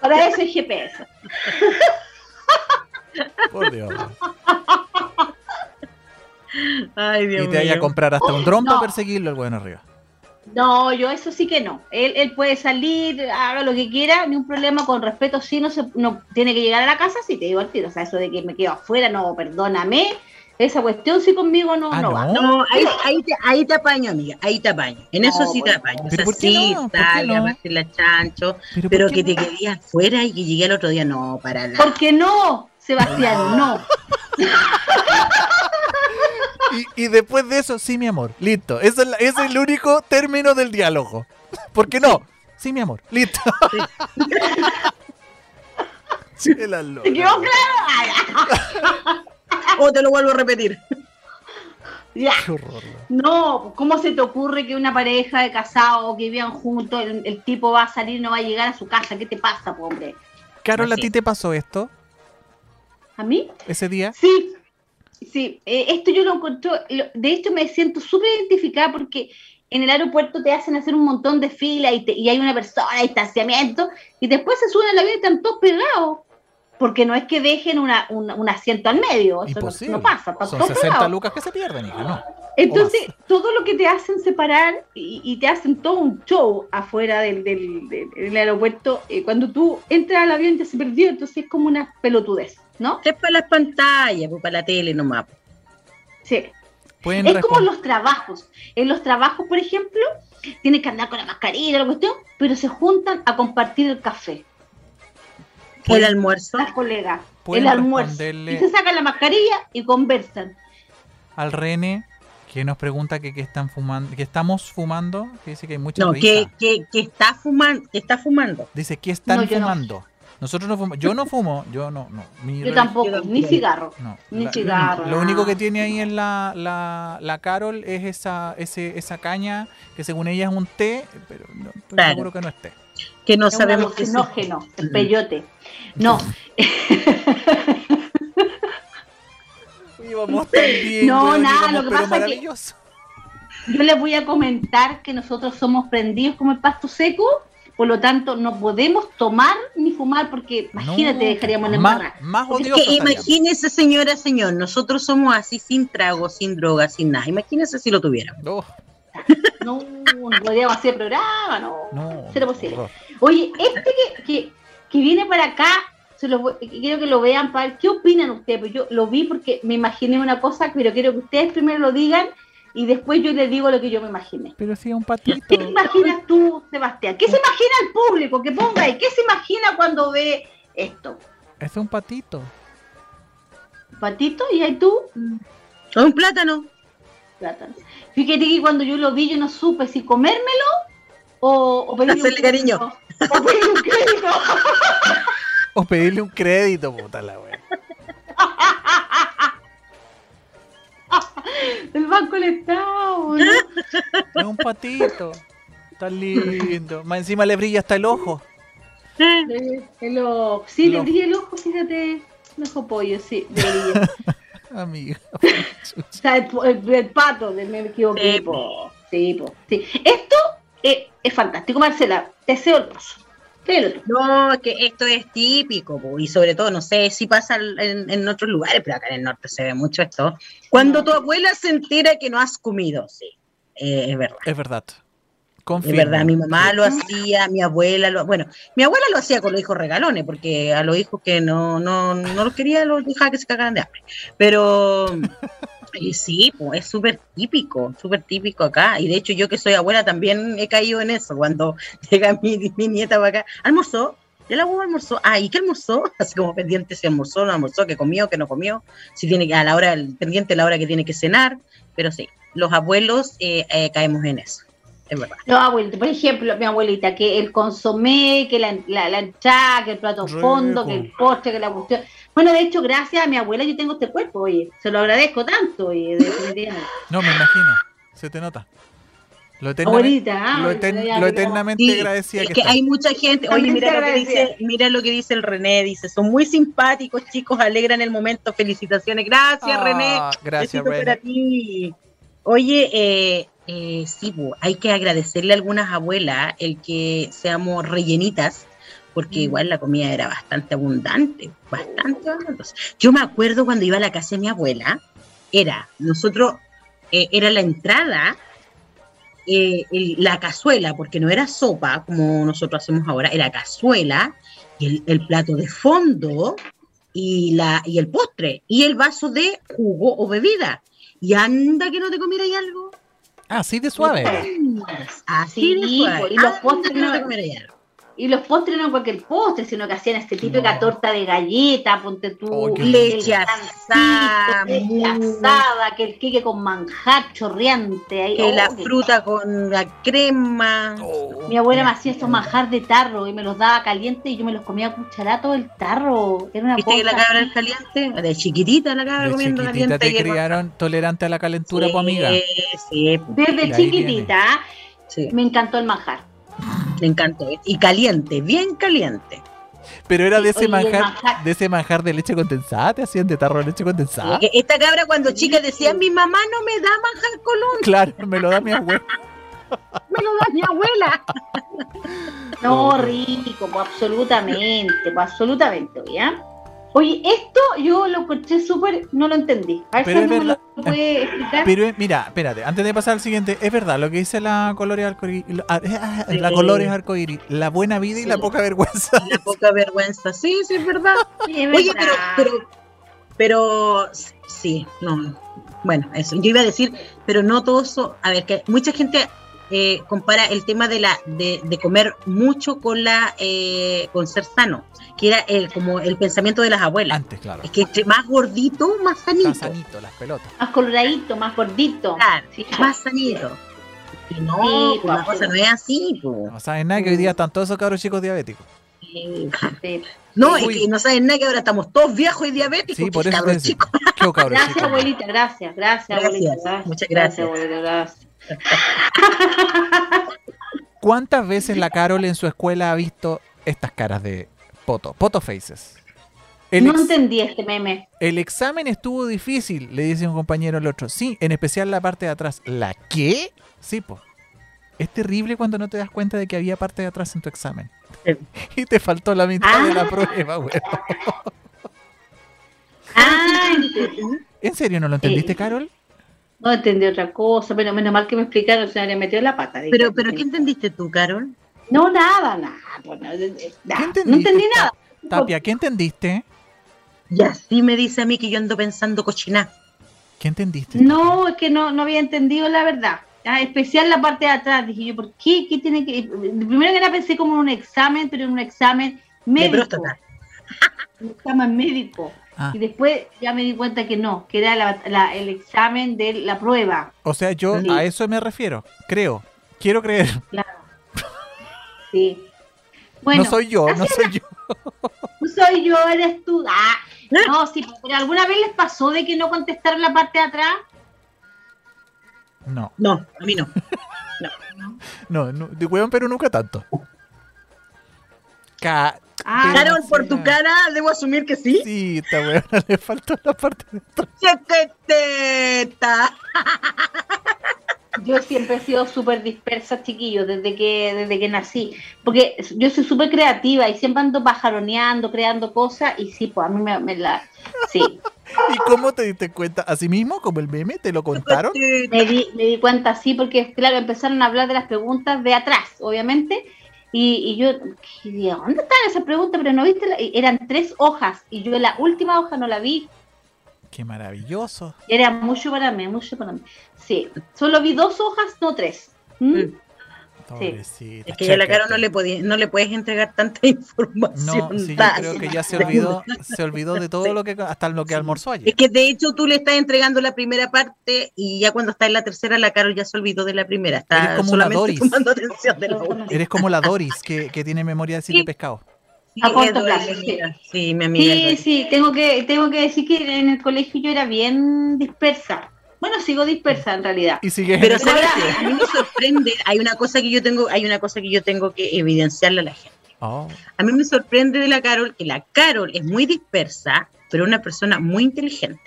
Para eso es GPS. Por Dios. Ay, Dios Y te vaya a comprar hasta un dron No. para perseguirlo el bueno arriba. No, yo eso sí que no. Él, él puede salir, haga lo que quiera, ni un problema, con respeto, sí, no se, no tiene que llegar a la casa, sí te digo al tiro. O sea, eso de que me quedo afuera, no, perdóname. Esa cuestión sí conmigo no, Ah, no, no. va. No, ahí, ahí, te, ahí te apaño, amiga, ahí te apaño. En eso No, sí te pues. apaño. O ¿Pero sea, por qué sí, no? Partir la chancho, Pero, pero ¿por qué que te no? quedé afuera y que llegué al otro día, no, para la... Porque no, Sebastián, no. Y, y después de eso, sí, mi amor. Listo. Eso es, la- ese es el único término del diálogo. ¿Por qué no? Sí, mi amor. Listo. Sí, la loca. ¿Te quedó claro? O te lo vuelvo a repetir. Ya. Qué horror. No, ¿cómo se te ocurre que una pareja de casados que vivan juntos, el, el tipo va a salir y no va a llegar a su casa? ¿Qué te pasa, po, hombre? Carol, ¿a ti te pasó esto ¿A mí? ese día? Sí, sí. eh, esto yo lo encontré, lo- de hecho me siento súper identificada porque en el aeropuerto te hacen hacer un montón de filas y, te- y hay una persona, distanciamiento, y después se suben al avión y están todos pegados. Porque no es que dejen una, un, un asiento al medio, eso no, no pasa. Son todos 60 lados. lucas que se pierden, hija, no. Entonces, todo lo que te hacen separar y, y te hacen todo un show afuera del, del, del- del aeropuerto, eh, cuando tú entras al avión ya se perdió, entonces es como una pelotudez, ¿no? Es para las pantallas, pues para la tele nomás. Sí. Pueden Es como los trabajos. En los trabajos, por ejemplo, tienes que andar con la mascarilla, la cuestión, pero se juntan a compartir el café. El almuerzo. Las colegas, el almuerzo. Y se sacan la mascarilla y conversan. Al René, que nos pregunta que, qué están fumando, que estamos fumando, que dice que hay mucha No, que, que, que está fumando, que está fumando. Dice, ¿qué están No, yo no. fumando? Nosotros no fumamos. Yo no fumo, yo no, no. Mi Yo tampoco, yo ni cigarro. No, Ni la- cigarro, Lo único que nada. tiene ahí en la, la, la Carol es esa, ese, esa caña que según ella es un té, pero no, estoy Claro. seguro que no es té. Que no Es un sabemos qué es. alucinógeno, el Mm. No, Íbamos tan bien, No, weón, nada, íbamos, lo que pero pasa es que- yo les voy a comentar que nosotros somos prendidos como el pasto seco, por lo tanto no podemos tomar ni fumar porque imagínate, No, dejaríamos la más, más Es que imagínese, señora, señor, nosotros somos así sin trago, sin droga, sin nada. Imagínese si lo tuviéramos. Oh, No, no podríamos hacer programa, no. no, Será posible. horror. Oye, este que, que, que viene para acá, se los voy- quiero que lo vean para ver qué opinan ustedes. Pues yo lo vi porque me imaginé una cosa, pero quiero que ustedes primero lo digan y después yo les digo lo que yo me imaginé. Pero sí, un patito. ¿Qué te imaginas tú, Sebastián? ¿Qué se imagina el público? Que ponga ahí. ¿Qué se imagina cuando ve esto? Es un patito. Patito, y ahí tú, O un plátano. plátano. Fíjate que cuando yo lo vi, yo no supe si comérmelo o, o pedirle Hacerle cariño. crédito. O pedirle un crédito. O pedirle un crédito, puta la wea. El banco del Estado, ¿no? Es un patito. Está lindo. Más encima le brilla hasta el ojo. El ojo. Sí, El le ojo. brilla el ojo, fíjate. El ojo pollo, sí, le brilla. Amiga. o sea, el, el- el pato, me equivoqué. Sí, po. Sí, po, sí. Esto eh, es fantástico, Marcela. Te deseo el tú. No, es que esto es típico, y sobre todo, no sé si pasa en, en otros lugares, pero acá en el norte se ve mucho esto. Cuando tu abuela se entera que no has comido, sí, eh, es verdad. Es verdad. Es Confirmo. verdad, mi mamá lo hacía, mi abuela lo, bueno, mi abuela lo hacía con los hijos regalones, porque a los hijos que no, no, no los quería los dejaba que se cagaran de hambre. Pero y sí, pues es súper típico, súper típico acá. Y de hecho yo que soy abuela también he caído en eso. Cuando llega mi, mi nieta para acá, almorzó, ya la abuela almorzó, ah, ¿y qué almorzó? Así como pendiente si almorzó, no almorzó, que comió, que no comió, si tiene que, a la hora, pendiente a la hora que tiene que cenar, pero sí, los abuelos eh, eh, caemos en eso, es verdad. Los abuelitos, por ejemplo, mi abuelita, que el consomé, que la, la, la entrada, que el plato Rico. fondo, que el postre, que la cuestión. Bueno, de hecho, gracias a mi abuela yo tengo este cuerpo, oye. Se lo agradezco tanto, oye, definitivamente. No, me imagino. Se te nota. Lo eternamente, Abuelita, ah, lo ya, lo eternamente Sí, agradecida es que, que hay mucha gente, oye, mira lo, que dice, mira lo que dice el René, dice, son muy simpáticos, chicos, alegran el momento, felicitaciones, gracias Ah, René, Gracias, Besito para René. ti. Oye, eh, eh, sí, po, hay que agradecerle a algunas abuelas el que seamos rellenitas, porque Mm. igual la comida era bastante abundante, bastante abundante. Yo me acuerdo cuando iba a la casa de mi abuela, era, nosotros, eh, era la entrada, eh, el- la cazuela, porque no era sopa como nosotros hacemos ahora, era cazuela, y el, el plato de fondo y, la, y el postre, y el vaso de jugo o bebida. Y anda que no te comieras algo. Ah, así de suave. Así de suave. y los postres que no no- te comieras algo. Y los postres no cualquier postre, sino que hacían este típica No. torta de galleta, ponte tú. Oh, Leche asada, leche mousse. asada, que el queque con manjar chorreante. Ahí, Que oh, la qué- fruta con la crema. Oh. Mi abuela me hacía estos manjar de tarro y me los daba caliente y yo me los comía a cucharato el tarro. Era una ¿Viste que la cabra es caliente? De chiquitita la cabra De comiendo chiquitita caliente. te criaron tolerante a la calentura, Sí, po amiga. Sí, Desde chiquitita sí, me encantó el manjar. Me encantó. Y caliente, bien caliente. Pero era de ese oye, manjar, manjar- de ese manjar de leche condensada, te hacían de tarro de leche condensada. Que Esta cabra cuando chica decía, mi mamá no me da manjar colón, Claro, me lo da mi abuela. me lo da mi abuela. No, rico, pues absolutamente, pues absolutamente, ¿ya? Oye, esto yo lo encontré súper, no lo entendí. A ver Pero si es alguien me verdad. lo puede explicar. Pero eh, mira, espérate, antes de pasar al siguiente, es verdad lo que dice la Colores Arcoiris, la, ah, la Sí. Colores Arcoiris, la buena vida y la poca vergüenza. La poca vergüenza. Sí, sí, es verdad. Sí, es Oye, pero, verdad. pero, pero, sí, no. Bueno, eso. Yo iba a decir, pero no todo eso. A ver, que mucha gente eh, compara el tema de la de, de comer mucho con la eh, con ser sano, que era el, como el pensamiento de las abuelas. Antes, claro. Es que entre más gordito, más sanito. Está sanito, las pelotas. Más coloradito, más gordito. Claro, Sí. más sanito. Y no, Sí, pues, la cosa no es así. pues. No saben nada que hoy día están todos esos cabros chicos diabéticos. Eh, Sí. No, Uy. es que no saben nada que ahora estamos todos viejos y diabéticos. Sí, por pues, eso cabros chicos. ¿Qué cabros Gracias, abuelita, gracias, gracias, Gracias, abuelita. Gracias, muchas gracias. abuelita, gracias. ¿Cuántas veces la Carol en su escuela ha visto estas caras de poto? Poto faces. El, No entendí este meme. el examen estuvo difícil, le dice un compañero al otro. Sí, en especial la parte de atrás. ¿La qué? Sí, pues. Es terrible cuando no te das cuenta de que había parte de atrás en tu examen. Sí. Y te faltó la mitad de la Ah. prueba, güey. Ah, entendí. ¿En serio no lo entendiste, Eh, Carol? No entendí otra cosa, pero menos mal que me explicaron, se me había metido la pata. Pero, pero ¿qué entendiste tú, Carol? No, nada, nada. pues, eh, eh, nada. entendiste, no entendí nada. Tapia, ¿qué entendiste? Y así me dice a mí que yo ando pensando cochiná. ¿Qué entendiste? No, es que no, no había entendido la verdad. Ah, especial la parte de atrás. Dije yo, ¿por qué? ¿Qué tiene que.? Primero que nada pensé como en un examen, pero en un examen De médico. próstata. Un examen médico. Ah, Y después ya me di cuenta que no, que era la- la- el examen de la prueba. o sea, yo Sí. a eso me refiero. Creo. Quiero creer. Claro. Sí. Bueno, no soy yo, no soy yo. no soy yo, eres tú. Ah, no, sí, pero ¿alguna vez les pasó de que no contestaron la parte de atrás? No, No, a mí no. no, no, de hueón, pero nunca tanto. Ca Ah, Carol, por tu cara, debo asumir que sí. sí, esta huevona le faltó la parte de atrás. Chiquiteta. Yo siempre he sido súper dispersa, chiquillos, desde que, desde que nací. Porque yo soy súper creativa y siempre ando pajaroneando, creando cosas. Y sí, pues a mí me, me la. Sí. ¿Y cómo te diste cuenta? ¿Así mismo, como el meme? ¿Te lo contaron? Me di, me di cuenta así porque, claro, empezaron a hablar de las preguntas de atrás, obviamente. Y, y yo. ¿dónde están esas preguntas? Pero no viste, la- y eran tres hojas. Y yo la última hoja no la vi. Qué maravilloso. Era mucho para mí, mucho para mí. Sí, solo vi dos hojas, no tres. ¿Mm? Mm. Pobrecita. Es que a la. Carol no le, podí- no le puedes entregar tanta información. No, sí, yo creo que ya se olvidó, se olvidó de todo lo que, hasta lo que almorzó Es ayer. que de hecho tú le estás entregando la primera parte y ya cuando está en la tercera, la Carol ya se olvidó de la primera. Está Eres como solamente Doris. tomando atención de la última. Eres como la Doris, que, que tiene memoria de siete Sí. pescados. Sí, A corto es plazo. Sí, mi amiga. es Sí, sí, tengo que, tengo que decir que en el colegio yo era bien dispersa. Bueno, sigo dispersa en realidad. Y sigue Pero sabes a mí me sorprende, hay una cosa que yo tengo, hay una cosa que yo tengo que evidenciarle a la gente. Oh, A mí me sorprende de la Carol que la Carol es muy dispersa, pero una persona muy inteligente.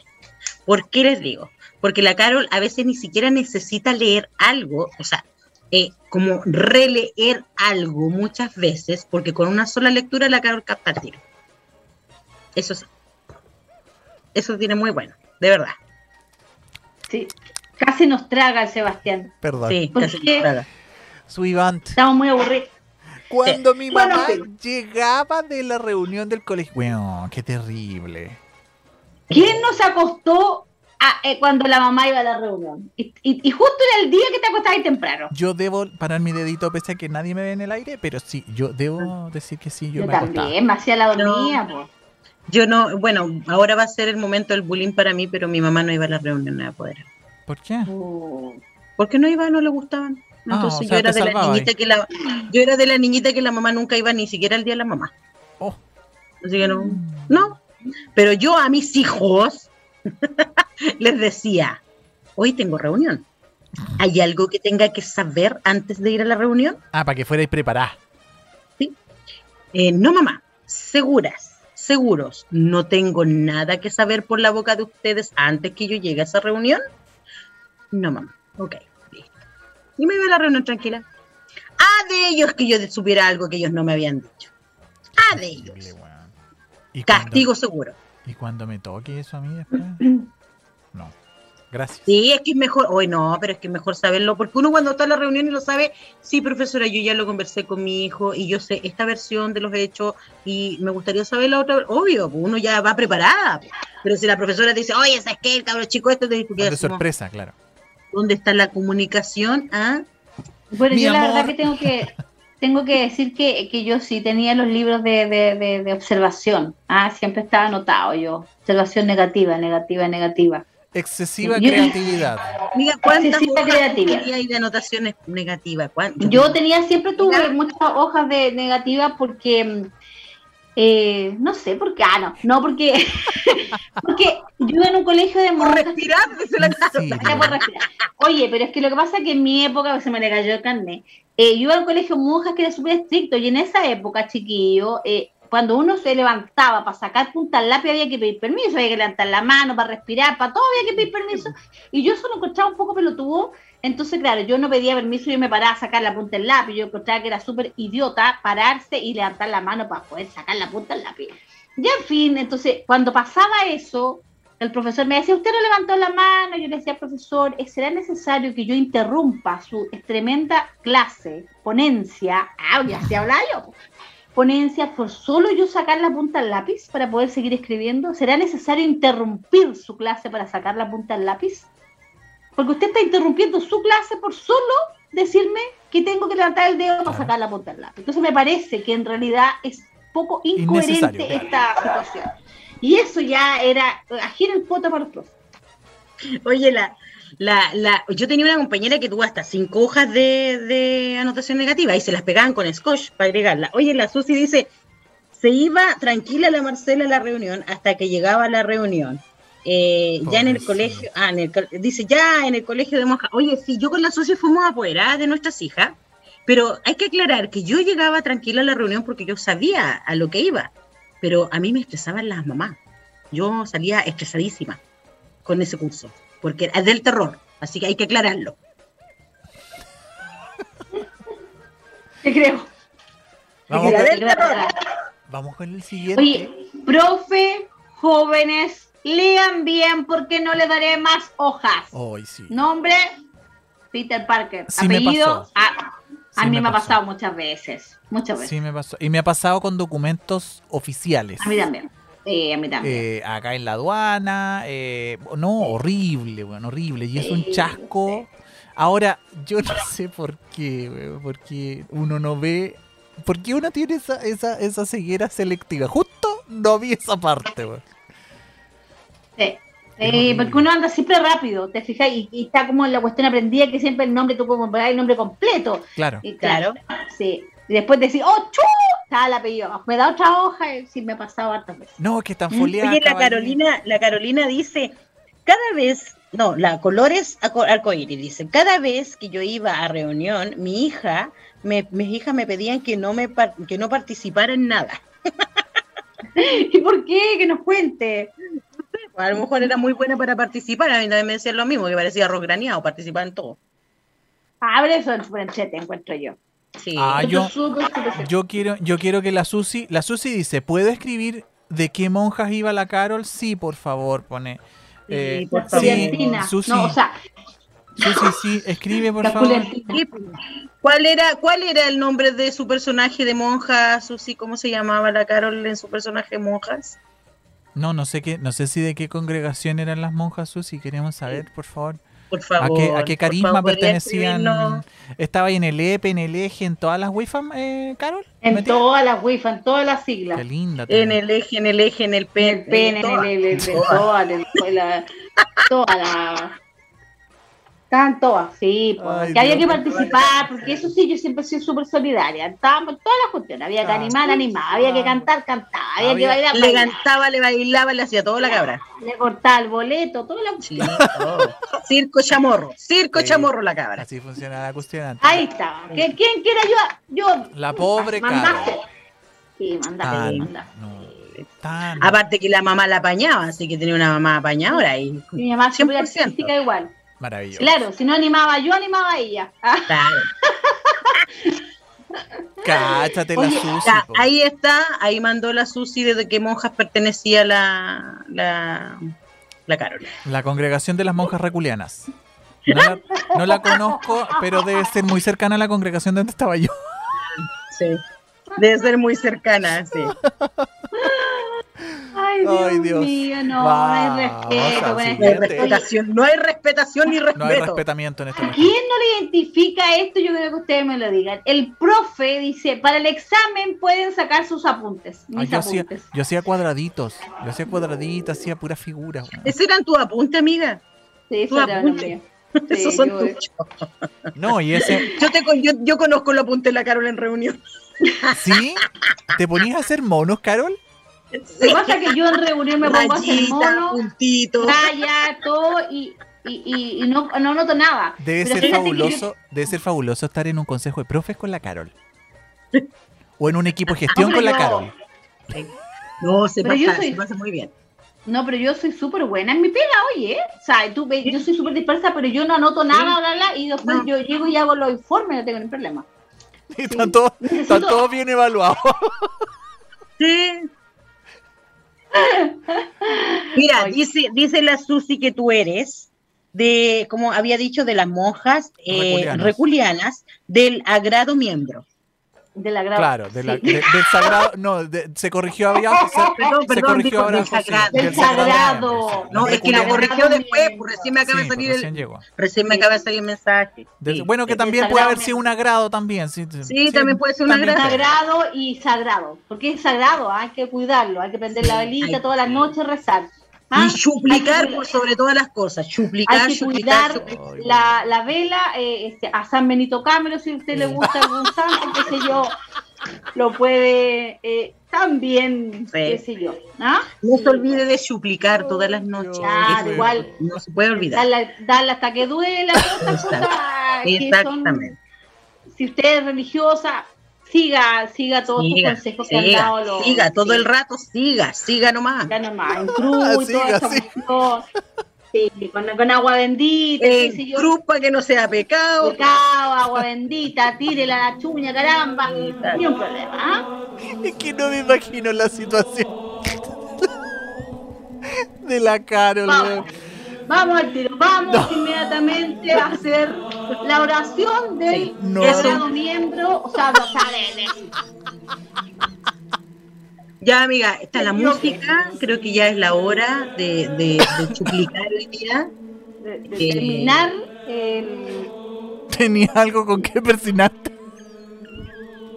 ¿Por qué les digo? Porque la Carol a veces ni siquiera necesita leer algo, o sea, eh, como releer algo muchas veces, porque con una sola lectura la Carol capta el tiro. Eso sí. Eso tiene muy bueno, de verdad. Sí. Casi nos traga el Sebastián. perdón. Sí, ¿Por casi. Su Ivant. Estamos muy aburridos. Cuando mi Bueno, mamá llegaba de la reunión del colegio. Weón, qué terrible. ¿Quién nos acostó a- eh, cuando la mamá iba a la reunión? Y, y- y justo era el día que te acostabas temprano. Yo debo parar mi dedito pese a que nadie me ve en el aire, pero sí, yo debo decir que sí, yo, Yo, me acostaba. también, me hacía la dormida. po. Yo no, bueno, ahora va a ser el momento del bullying para mí, pero mi mamá no iba a la reunión a poder. ¿Por qué? Uh, ¿Por qué no iba? No le gustaban. Ah, Entonces yo era de la niñita ahí. que la yo era de la niñita que la mamá nunca iba ni siquiera el día de la mamá. Oh. Así que no. No. Pero yo a mis hijos les decía, hoy tengo reunión. ¿Hay algo que tenga que saber antes de ir a la reunión? Ah, para que fuerais preparada. Eh, no, mamá. Seguras, seguros. No tengo nada que saber por la boca de ustedes antes que yo llegue a esa reunión. No, mamá. Ok, listo. Y me iba a la reunión tranquila. Ah, de ellos que yo supiera algo que ellos no me habían dicho. Ah, de ellos. ¿Y cuando- Castigo seguro. ¿Y cuando me toque eso a mí después? Gracias. Sí, es que es mejor, hoy no, pero es que es mejor saberlo, porque uno cuando está en la reunión y lo sabe, sí, profesora, yo ya lo conversé con mi hijo y yo sé esta versión de los hechos y me gustaría saber la otra, obvio, pues uno ya va preparada, pero si la profesora te dice, oye, ¿sabes qué? El cabro chico este te que de sorpresa, claro. ¿Dónde está la comunicación? ¿Ah? Bueno, Mi yo la verdad que tengo que tengo que decir que, que yo sí tenía los libros de, de, de- de observación. Ah, siempre estaba anotado yo. Observación negativa, negativa, negativa. Excesiva Yo- creatividad. Amiga, ¿cuántas Excesiva creatividad. de anotaciones negativas? ¿Cuántas? Yo tenía, siempre tuve muchas hojas de negativas porque, mm, eh, no sé por qué, ah, no, no porque, porque yo iba en un colegio de monjas. respirar, dice la Sí. Oye, pero es que lo que pasa es que en mi época, se me le cayó el carnet, eh, yo iba a un colegio de monjas que era súper estricto y en esa época, chiquillo, eh, cuando uno se levantaba para sacar punta al lápiz había que pedir permiso, había que levantar la mano para respirar, para todo había que pedir permiso. Y yo eso lo encontraba un poco pelotudo. Entonces, claro, yo no pedía permiso, yo me paraba a sacar la punta del lápiz. Yo encontraba que era súper idiota pararse y levantar la mano para poder sacar la punta del lápiz. Ya, en fin, entonces, cuando pasaba eso, el profesor me decía, usted no levantó la mano. Yo le decía, profesor, ¿eh, ¿será necesario que yo interrumpa su tremenda clase, ponencia? Ah, ya se hablaba yo. Ponencia por solo yo sacar la punta del lápiz para poder seguir escribiendo. ¿Será necesario interrumpir su clase para sacar la punta del lápiz? Porque usted está interrumpiendo su clase por solo decirme que tengo que levantar el dedo para sacar la punta del lápiz. Entonces me parece que en realidad es poco incoherente esta situación. Y eso ya era agir el poto para los profes. Oye, la, la, la, yo tenía una compañera que tuvo hasta cinco hojas de, de anotación negativa y se las pegaban con scotch para agregarla. Oye, la Susi dice, se iba tranquila la Marcela a la reunión hasta que llegaba a la reunión. Eh, ya en el colegio, ah, en el, dice, ya en el colegio de monjas. Oye, sí, yo con la Susi fuimos apoderadas de nuestras hijas, pero hay que aclarar que yo llegaba tranquila a la reunión porque yo sabía a lo que iba, pero a mí me estresaban las mamás. Yo salía estresadísima con ese curso, porque es del terror, así que hay que aclararlo. Te creo. Vamos, Era con, del terror. vamos con el siguiente. Oye, profe, jóvenes, lean bien porque no le daré más hojas. Hoy sí. Nombre, Peter Parker. Sí me Apellido, pasó. a, a Sí mí me me ha pasado muchas veces. Muchas veces. Sí me pasó. Y me ha pasado con documentos oficiales. A mí también. Sí, a mí también. Eh, acá en la aduana. eh, no, horrible, bueno, horrible. Y es un chasco. Ahora, yo no sé por qué, weón, porque uno no ve. ¿Por qué uno tiene esa, esa, esa ceguera selectiva? Justo no vi esa parte, weón. Sí. Porque uno anda siempre rápido, te fijas, y, y está como la cuestión aprendida que siempre el nombre, tú como poner el nombre completo. Claro. Y claro, sí. Y después decir, ¡oh, chu! Está el apellido. Me da otra hoja y sí me ha pasado hartas veces. No, es que están Mm, foliadas. Oye, la. Carolina, la Carolina dice, cada vez, no, la colores arco- arcoíris dice, cada vez que yo iba a reunión, mi hija, me, mis hijas me pedían que no me que no participara en nada. ¿Y por qué? Que nos cuente. A lo mejor era muy buena para participar, a mí también me decían lo mismo, que parecía arroz graneado, participar en todo. Abre eso en súper entrete, encuentro yo. Sí. Ah, yo- quiero, yo quiero que la Susi, la Susi dice, ¿puedo escribir de qué monjas iba la Carol? Sí, por favor, pone. Sí, Eh, por favor. Susi, No, o sea, Susi, sí, escribe, por favor. ¿Cuál era, ¿Cuál era el nombre de su personaje de monja, Susi? ¿Cómo se llamaba la Carol en su personaje de monjas? No, no sé qué, no sé si de qué congregación eran las monjas, Susi, queremos saber, por favor. Por ¿A favor. qué, a qué carisma favor, ¿podría pertenecían? ¿Estaba ahí en el EPE, en el eje, en todas las WIFAM, eh, Carol? En todas las WIFA, en todas las siglas. Qué linda. En el eje, en el eje, en el En pen. el en el, el, el- Todas. todas, en la- todas las- Estaban todas, sí, pues, Ay, que había Dios. que participar, porque eso sí, yo siempre he sido súper solidaria. Estábamos todas las cuestiones, había que Ah, animar, animar, había que cantar, cantar, había, Había- que bailar, Le bailar, cantaba, le bailaba, le hacía todo la cabra. le cortaba el boleto, toda la Sí, todo. Circo chamorro, circo Sí. chamorro la cabra. Así funciona la cuestión antes. Ahí estaba. ¿Qui- ¿Quién quiere ayudar? Yo. La pobre Mandaste. Sí, mandaste, no, tan- Aparte que la mamá la apañaba, así que tenía una mamá apañadora ahí. Mi mamá siempre 100%. artística igual. Maravilloso. Claro, si no animaba yo, animaba a ella. Ah, Claro. Cáchate la Susi. Ahí está, ahí mandó la Susi desde qué monjas pertenecía la, la, la Carol. La congregación de las monjas reculianas. No la, no la conozco, pero debe ser muy cercana a la congregación de donde estaba yo. Sí. Debe ser muy cercana, sí. Ay, Dios, Ay, Dios. mío, no, no hay respeto. al con No este- hay respetación, no hay respetación ni respeto. No hay respetamiento en esta ¿A quién no le identifica esto? Yo creo que ustedes me lo digan. El profe dice, para el examen pueden sacar sus apuntes. Ah, Mis yo, hacía, apuntes. yo hacía cuadraditos. Yo hacía cuadraditos, hacía pura figura. weón. ¿Ese eran tus apuntes, amiga? Sí, tu eso era lo apunte. mío. Esos Sí, son yo- tuyos. No, y ese. Yo, te, yo, yo conozco los apuntes de la Carol en reunión. ¿Sí? ¿Te ponías a hacer monos, Carol? Lo que pasa es que yo en reunión me pongo a hacer mono, puntito. raya, todo, y, y, y, y no, no noto nada. Debe Pero ser fabuloso, debe ser fabuloso estar en un consejo de profes con la Carol. O en un equipo de gestión No, con la Carol. No, se pasa, soy- se pasa muy bien. No, pero yo soy súper buena en mi pega, oye. O sea, tú, yo soy súper dispersa, pero yo no anoto nada, bla, bla, y después No. yo llego y hago los informes, no tengo ningún problema. Y están todos, están todos bien evaluados. Sí. Mira, dice, dice la Susi que tú eres de, como había dicho, de las monjas eh, Reculianas. reculianas del agrado miembro. De la grava. Claro, de la- Sí. de- del sagrado. No, de- se corrigió había. Se, Perdón, se perdón, corrigió ahora. del sagrado. Del sagrado. No, es que lo Reculianas. corrigió después, pues recién me acaba Sí, de pues salir recién el, llegó. recién me acaba de salir el mensaje. De- Sí. bueno, que también puede haber sido un agrado también. Sí, Sí, también puede ser un agrado. Sagrado y sagrado. Porque es sagrado, hay que cuidarlo, hay que prender la velita todas las noches, rezar. ¿Ah? Y que- por sobre todas las cosas. Chuplicar, Hay que chuplicar, cuidar chuplicar. la, la vela eh, este, a San Benito Camero, si a usted le gusta algún santo, qué sé yo, lo puede eh, también, qué sé yo. ¿ah? No se olvide de chuplicar todas las noches. Claro, Eso igual. No se puede olvidar. Darle, darle hasta que duela, todas estas Exacto. cosas que son, Exactamente. si usted es religiosa, siga, siga todos Siga, estos consejos que han siga, dado los. siga, todo sí. el rato, siga, siga nomás. Ya nomás, en cruz Siga, siga. cuestión. Sí, con, con agua bendita, qué sé En yo. cruz para que no sea pecado. Pecado, agua bendita, tírela a la chuña, caramba. Ni un problema, ¿ah? Es que no me imagino la situación. De la Carol, Vamos. al tiro, vamos inmediatamente a hacer la oración del No. sagrado miembro, o sea, o sea, de- Ya, amiga, está la música. Creo que ya es la hora de, de, de chuplicar hoy día. de- de Eh. terminar el, Tenía algo con que persinarte.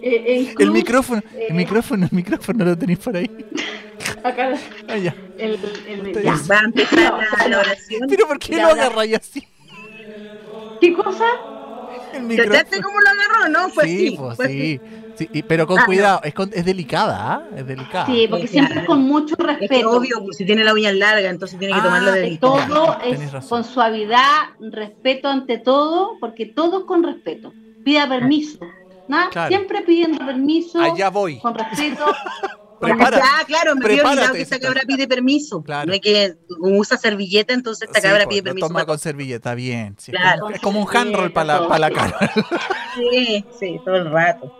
eh, El micrófono, eh, el micrófono, el micrófono lo tenéis por ahí. acá, Ah, ya. el, el- ya. Va a empezar la, la oración. Pero ¿por qué Ya, lo ya. agarráis así? ¿Qué cosa? El ¿Cachaste micrófono. cómo lo agarró? No, fue sí, así. pues, sí. Sí, y- pero con Ah, cuidado, es, con- es delicada, ¿ah? Es delicada. Sí, porque siempre con mucho así. Es que respeto. obvio, pues, si tiene la uña larga, entonces tiene que Ah, tomarlo de es Que distancia. todo es razón. con suavidad, respeto ante todo, porque todo es con respeto. Pida permiso. ¿no? Claro. Siempre pidiendo permiso, Allá voy. con respeto. Prepara. Ah, claro, me había olvidado que esta cabra pide permiso. Claro. No hay que usa servilleta, entonces esta Sí, cabra pues, pide permiso. toma para con servilleta, bien. sí, es Claro. como- es como un handroll para la, pa' la cara. Sí, sí, todo el rato.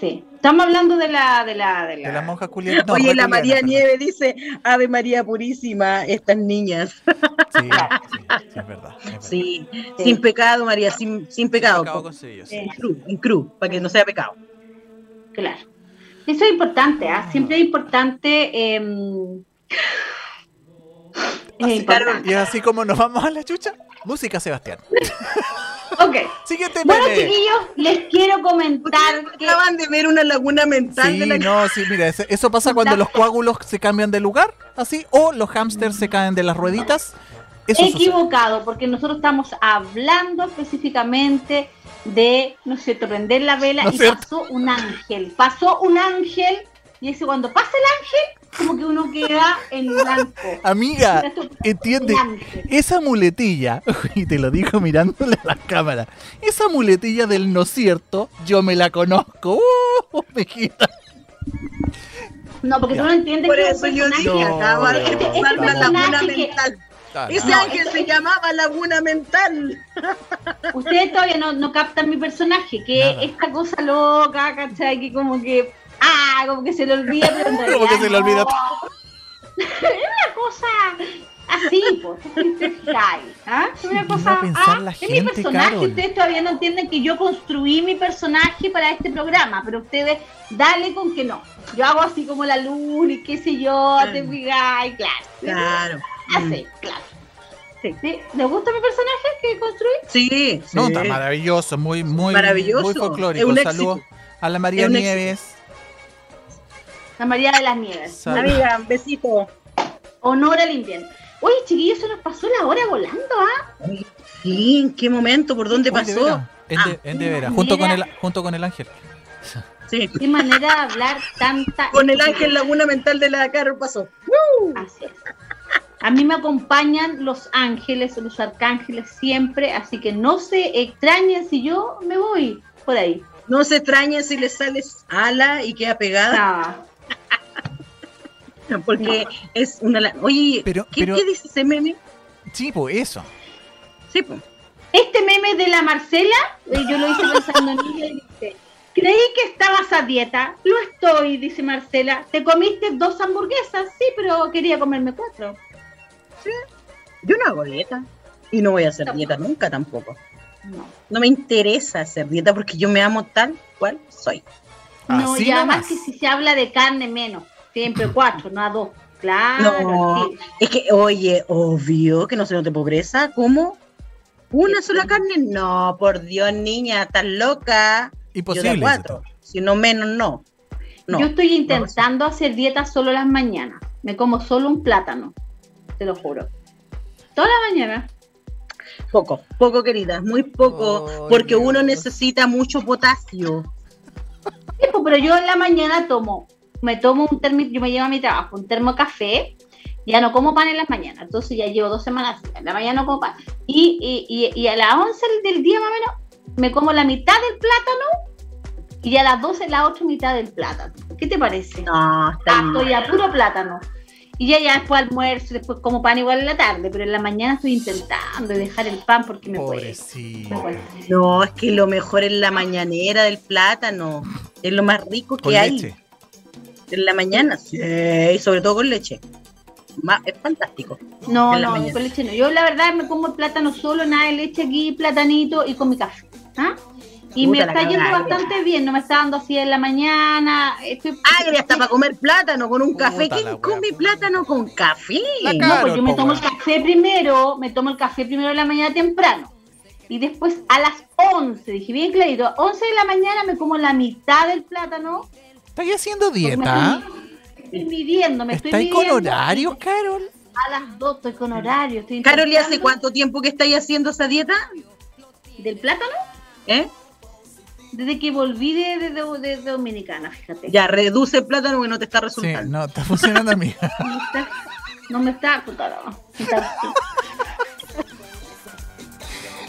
Sí. Estamos hablando de la, de la, de la. De culianas. no, Oye, la María perdón. Nieve dice, Ave María Purísima, estas niñas. Sí, sí, sí, es verdad. es verdad. Sí, Sí. sin pecado, María, sin, sin pecado. Pecado con sello, sí. En cruz, en cruz, para que no sea pecado. Claro. Eso es importante, ¿ah? Siempre es importante. em, es Así, importante. Y así como nos vamos a la chucha, música Sebastián. Ok. Siguiente Bueno, chiquillos, les quiero comentar que. Acaban de ver una laguna mental Sí, de la no, sí, mira, eso pasa cuando los coágulos se cambian de lugar, así, o los hámsters se caen de las rueditas. Eso sucede. equivocado, porque nosotros estamos hablando específicamente de, ¿no es cierto?, prender la vela ¿No es y cierto? pasó un ángel. Pasó un ángel, y ese cuando pasa el ángel, como que uno queda en blanco. Amiga, entiende, esa muletilla, y te lo dijo mirándole a la cámara, esa muletilla del no cierto, yo me la conozco. ¡Uh, mijita! No, porque Ya. tú no entiendes Por que eso yo un dije, No, acaba de no, personaje que- mental. Ah, Ese no. ángel se llamaba Laguna Mental. Ustedes todavía no, no captan mi personaje, que Nada. esta cosa loca, ¿cachai? Que como que, ah, como que se le olvida, pero Como que se le olvida. Es una cosa así, pues, ¿te? ¿Ah? Es una ¿Qué va cosa, ah, la es mi gente, personaje, Carol? ustedes todavía no entienden que yo construí mi personaje para este programa, pero ustedes dale con que no. Yo hago así como la luz y qué sé yo, te Mm. fijáis, claro. Claro. Así, claro. Sí. ¿Sí? ¿Les gusta mi personaje que construí? Sí, sí. No, está maravilloso, muy, muy, Maravilloso. muy folclórico. un Saludos a la María Nieves. La María de las Nieves. Salud. Amiga, besito. Honor al invierno. Oye, chiquillos, se nos pasó la hora volando, ¿ah? Sí, ¿en qué momento? ¿Por dónde de pasó? En, de, en de veras, junto con, el, junto con el ángel. Sí. Qué manera de hablar tanta. Con el ángel Laguna Mental de la Carol pasó. Así es. A mí me acompañan los ángeles, los arcángeles siempre, así que no se extrañen si yo me voy por ahí. No se extrañen si le sales ala y queda pegada, No, porque es una... la- Oye, Pero- ¿qué, pero- qué dice ese meme? Sí, pues eso. Sí, pues. Este meme de la Marcela, eh, yo lo hice pensando en ella y dice, creí que estabas a dieta, lo estoy, dice Marcela, te comiste dos hamburguesas, sí, pero quería comerme cuatro. Yo no hago dieta. Y no voy a hacer dieta nunca tampoco. No. No me interesa hacer dieta porque yo me amo tal cual soy. No, Así y además nomás. que si se habla de carne menos, siempre cuatro, no a dos. Claro, No, sí. es que, oye, obvio que no se note pobreza. ¿Cómo? ¿Una sola carne? No, por Dios, niña, estás loca. Yo Imposible. de dice cuatro. Si no menos, no. No. Yo estoy intentando hacer dieta solo las mañanas. Me como solo un plátano, te lo juro. Toda la mañana. Poco, poco, querida, muy poco, porque uno necesita mucho potasio. Sí, pues, pero yo en la mañana tomo, me tomo un termo, yo me llevo a mi trabajo, un termo café, ya no como pan en las mañanas, entonces ya llevo dos semanas, así, en la mañana no como pan. Y, y, y, y a las 11 del día más o menos, me como la mitad del plátano y a las 12 la otra mitad del plátano. ¿Qué te parece? No, está Ah, bien. estoy a puro plátano. Y ya, ya después almuerzo, después como pan igual en la tarde, pero en la mañana estoy intentando dejar el pan porque me cuesta. No, es que lo mejor es la mañanera del plátano. Es lo más rico que hay leche. en la mañana. Sí, y sobre todo con leche. Es fantástico. No, no, mañana. con leche no. Yo la verdad me como el plátano solo, nada de leche aquí, platanito y con mi café. ¿ah? Y Puta me está yendo bastante bien, no me está dando así en la mañana. Estoy... Agria hasta para comer plátano con un Puta café. ¿Quién wea, come plátano con café? No, pues yo me tomo el café primero, me tomo el café primero en la mañana temprano. Y después a las 11, dije bien clarito, a 11 de la mañana me como la mitad del plátano. ¿Estás haciendo porque me dieta? Estoy, midiendo, me estoy ¿Estás con midiendo. horarios, Carol? A las 2 estoy con horario. Estoy Carol, ¿y hace cuánto tiempo que estáis haciendo esa dieta? ¿Del plátano? ¿Eh? Desde que volví de, de- de- de- de Dominicana, fíjate. Ya, reduce el plátano que no te está Sí, resultando. no, está funcionando a mí. No me está, no me está, puta, no, no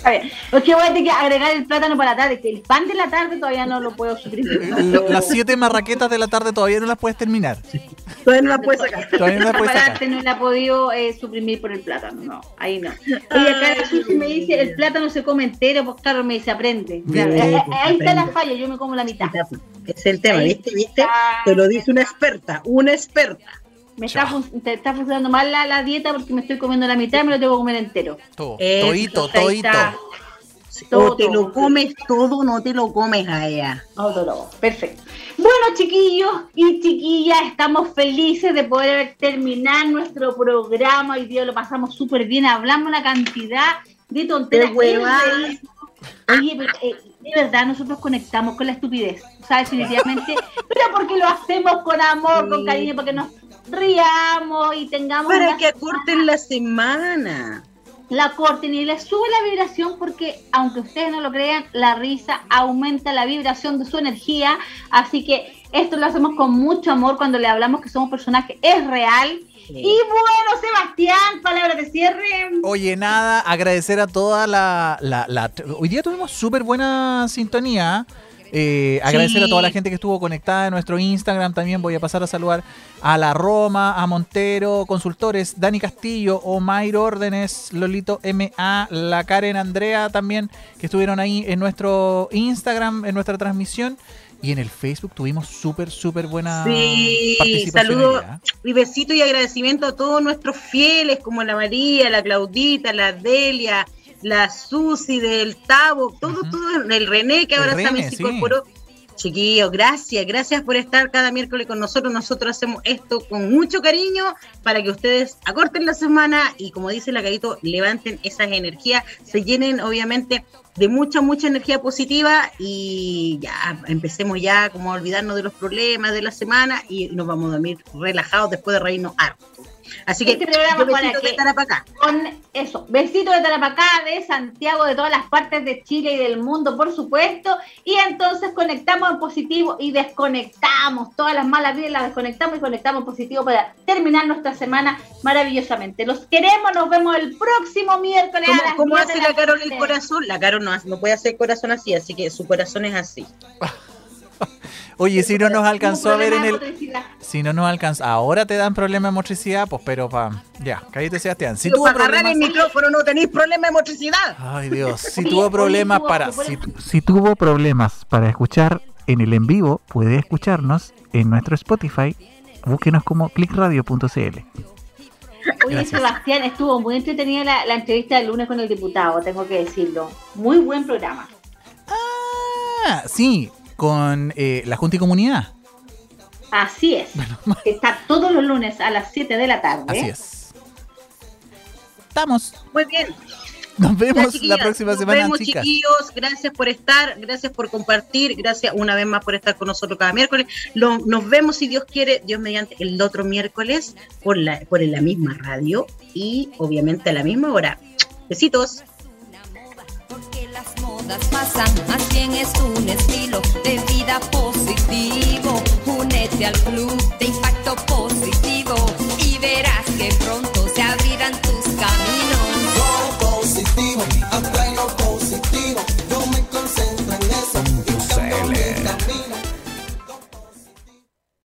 está- A ver, es que voy a tener que agregar el plátano para la tarde, que el pan de la tarde todavía no lo puedo suprimir. Lo- Las siete marraquetas de la tarde todavía no las puedes terminar. Todavía no la puedes sacar. Todavía no las puedes sacar. No la he podido eh, suprimir por el plátano, no, ahí no. Oye, acá Susi me dice, el plátano se come entero, pues claro, me dice, aprende. Bien, Eh, eh, pues, ahí está la falla, yo me como la mitad. Ese es el tema, ¿viste? ¿Viste? Te lo dice una experta, una experta. Me está, te está funcionando mal la, la dieta porque me estoy comiendo la mitad y me lo tengo que comer entero. Todo, Toito, toito. O Todo, te lo comes todo, no te lo comes a ella. Autólogo, perfecto. Bueno, chiquillos y chiquillas, estamos felices de poder terminar nuestro programa. Hoy día lo pasamos súper bien, hablamos una cantidad de tonteras. Reír. Oye, pero, eh, de verdad, nosotros conectamos con la estupidez. O sea, definitivamente, pero porque lo hacemos con amor, con cariño, porque nos riamos y tengamos Para que acorten la semana. la corten y les sube la vibración porque aunque ustedes no lo crean, la risa aumenta la vibración de su energía, así que esto lo hacemos con mucho amor cuando le hablamos que somos personajes, es real. Y bueno, Sebastián, palabras de cierre. Oye, nada, agradecer a toda la... la, la- hoy día tuvimos súper buena sintonía. Eh, agradecer a toda la gente que estuvo conectada en nuestro Instagram. También voy a pasar a saludar a la Roma, a Montero, consultores, Dani Castillo, Omair Órdenes, Lolito MA, la Karen Andrea también, que estuvieron ahí en nuestro Instagram, en nuestra transmisión. Y en el Facebook tuvimos súper, súper buena sí, participación. Saludos y besito y agradecimiento a todos nuestros fieles, como la María, la Claudita, la Delia, la Susi del Tabo, todo, todo, el René que ahora también se incorporó. Chiquillos, gracias, gracias por estar cada miércoles con nosotros. Nosotros hacemos esto con mucho cariño para que ustedes acorten la semana y como dice la Carito, levanten esas energías, se llenen obviamente de mucha, mucha energía positiva y ya empecemos ya como a olvidarnos de los problemas de la semana y nos vamos a dormir relajados después de reírnos harto. Así que este programa besitos de Tarapacá. Con eso, besitos de Tarapacá, de Santiago, de todas las partes de Chile y del mundo, por supuesto. Y entonces conectamos en positivo y desconectamos todas las malas vidas, las desconectamos y conectamos en positivo para terminar nuestra semana maravillosamente. Los queremos, nos vemos el próximo miércoles. ¿Cómo, hace la, Carol el corazón? La Carol no, no puede hacer corazón así, así que su corazón es así. Oye, si no nos alcanzó a ver en el. Si no nos alcanzó. Ahora te dan problemas de motricidad, pues, pero pa. Ya, cállate, Sebastián. Si tuvo para problemas. el micrófono no tenéis problema de motricidad. Ay, Dios. Si tuvo problemas para. Si, tuvo problemas para escuchar en el en vivo, puede escucharnos en nuestro Spotify. Búsquenos como clickradio.cl. Oye, Sebastián, estuvo muy entretenida la, la entrevista del lunes con el diputado, tengo que decirlo. Muy buen programa. Ah, sí, con eh, la Junta y Comunidad. Así es. Está todos los lunes a las 7 de la tarde. Así es. Estamos. Muy bien. Nos vemos la próxima semana. Nos vemos, chiquillos. Gracias por estar, gracias por compartir, gracias una vez más por estar con nosotros cada miércoles. nos vemos, si Dios quiere, Dios mediante, el otro miércoles por la, por la misma radio y obviamente a la misma hora. Besitos pasan, más bien es un estilo de vida positivo. Únete al club de impacto positivo y verás que pronto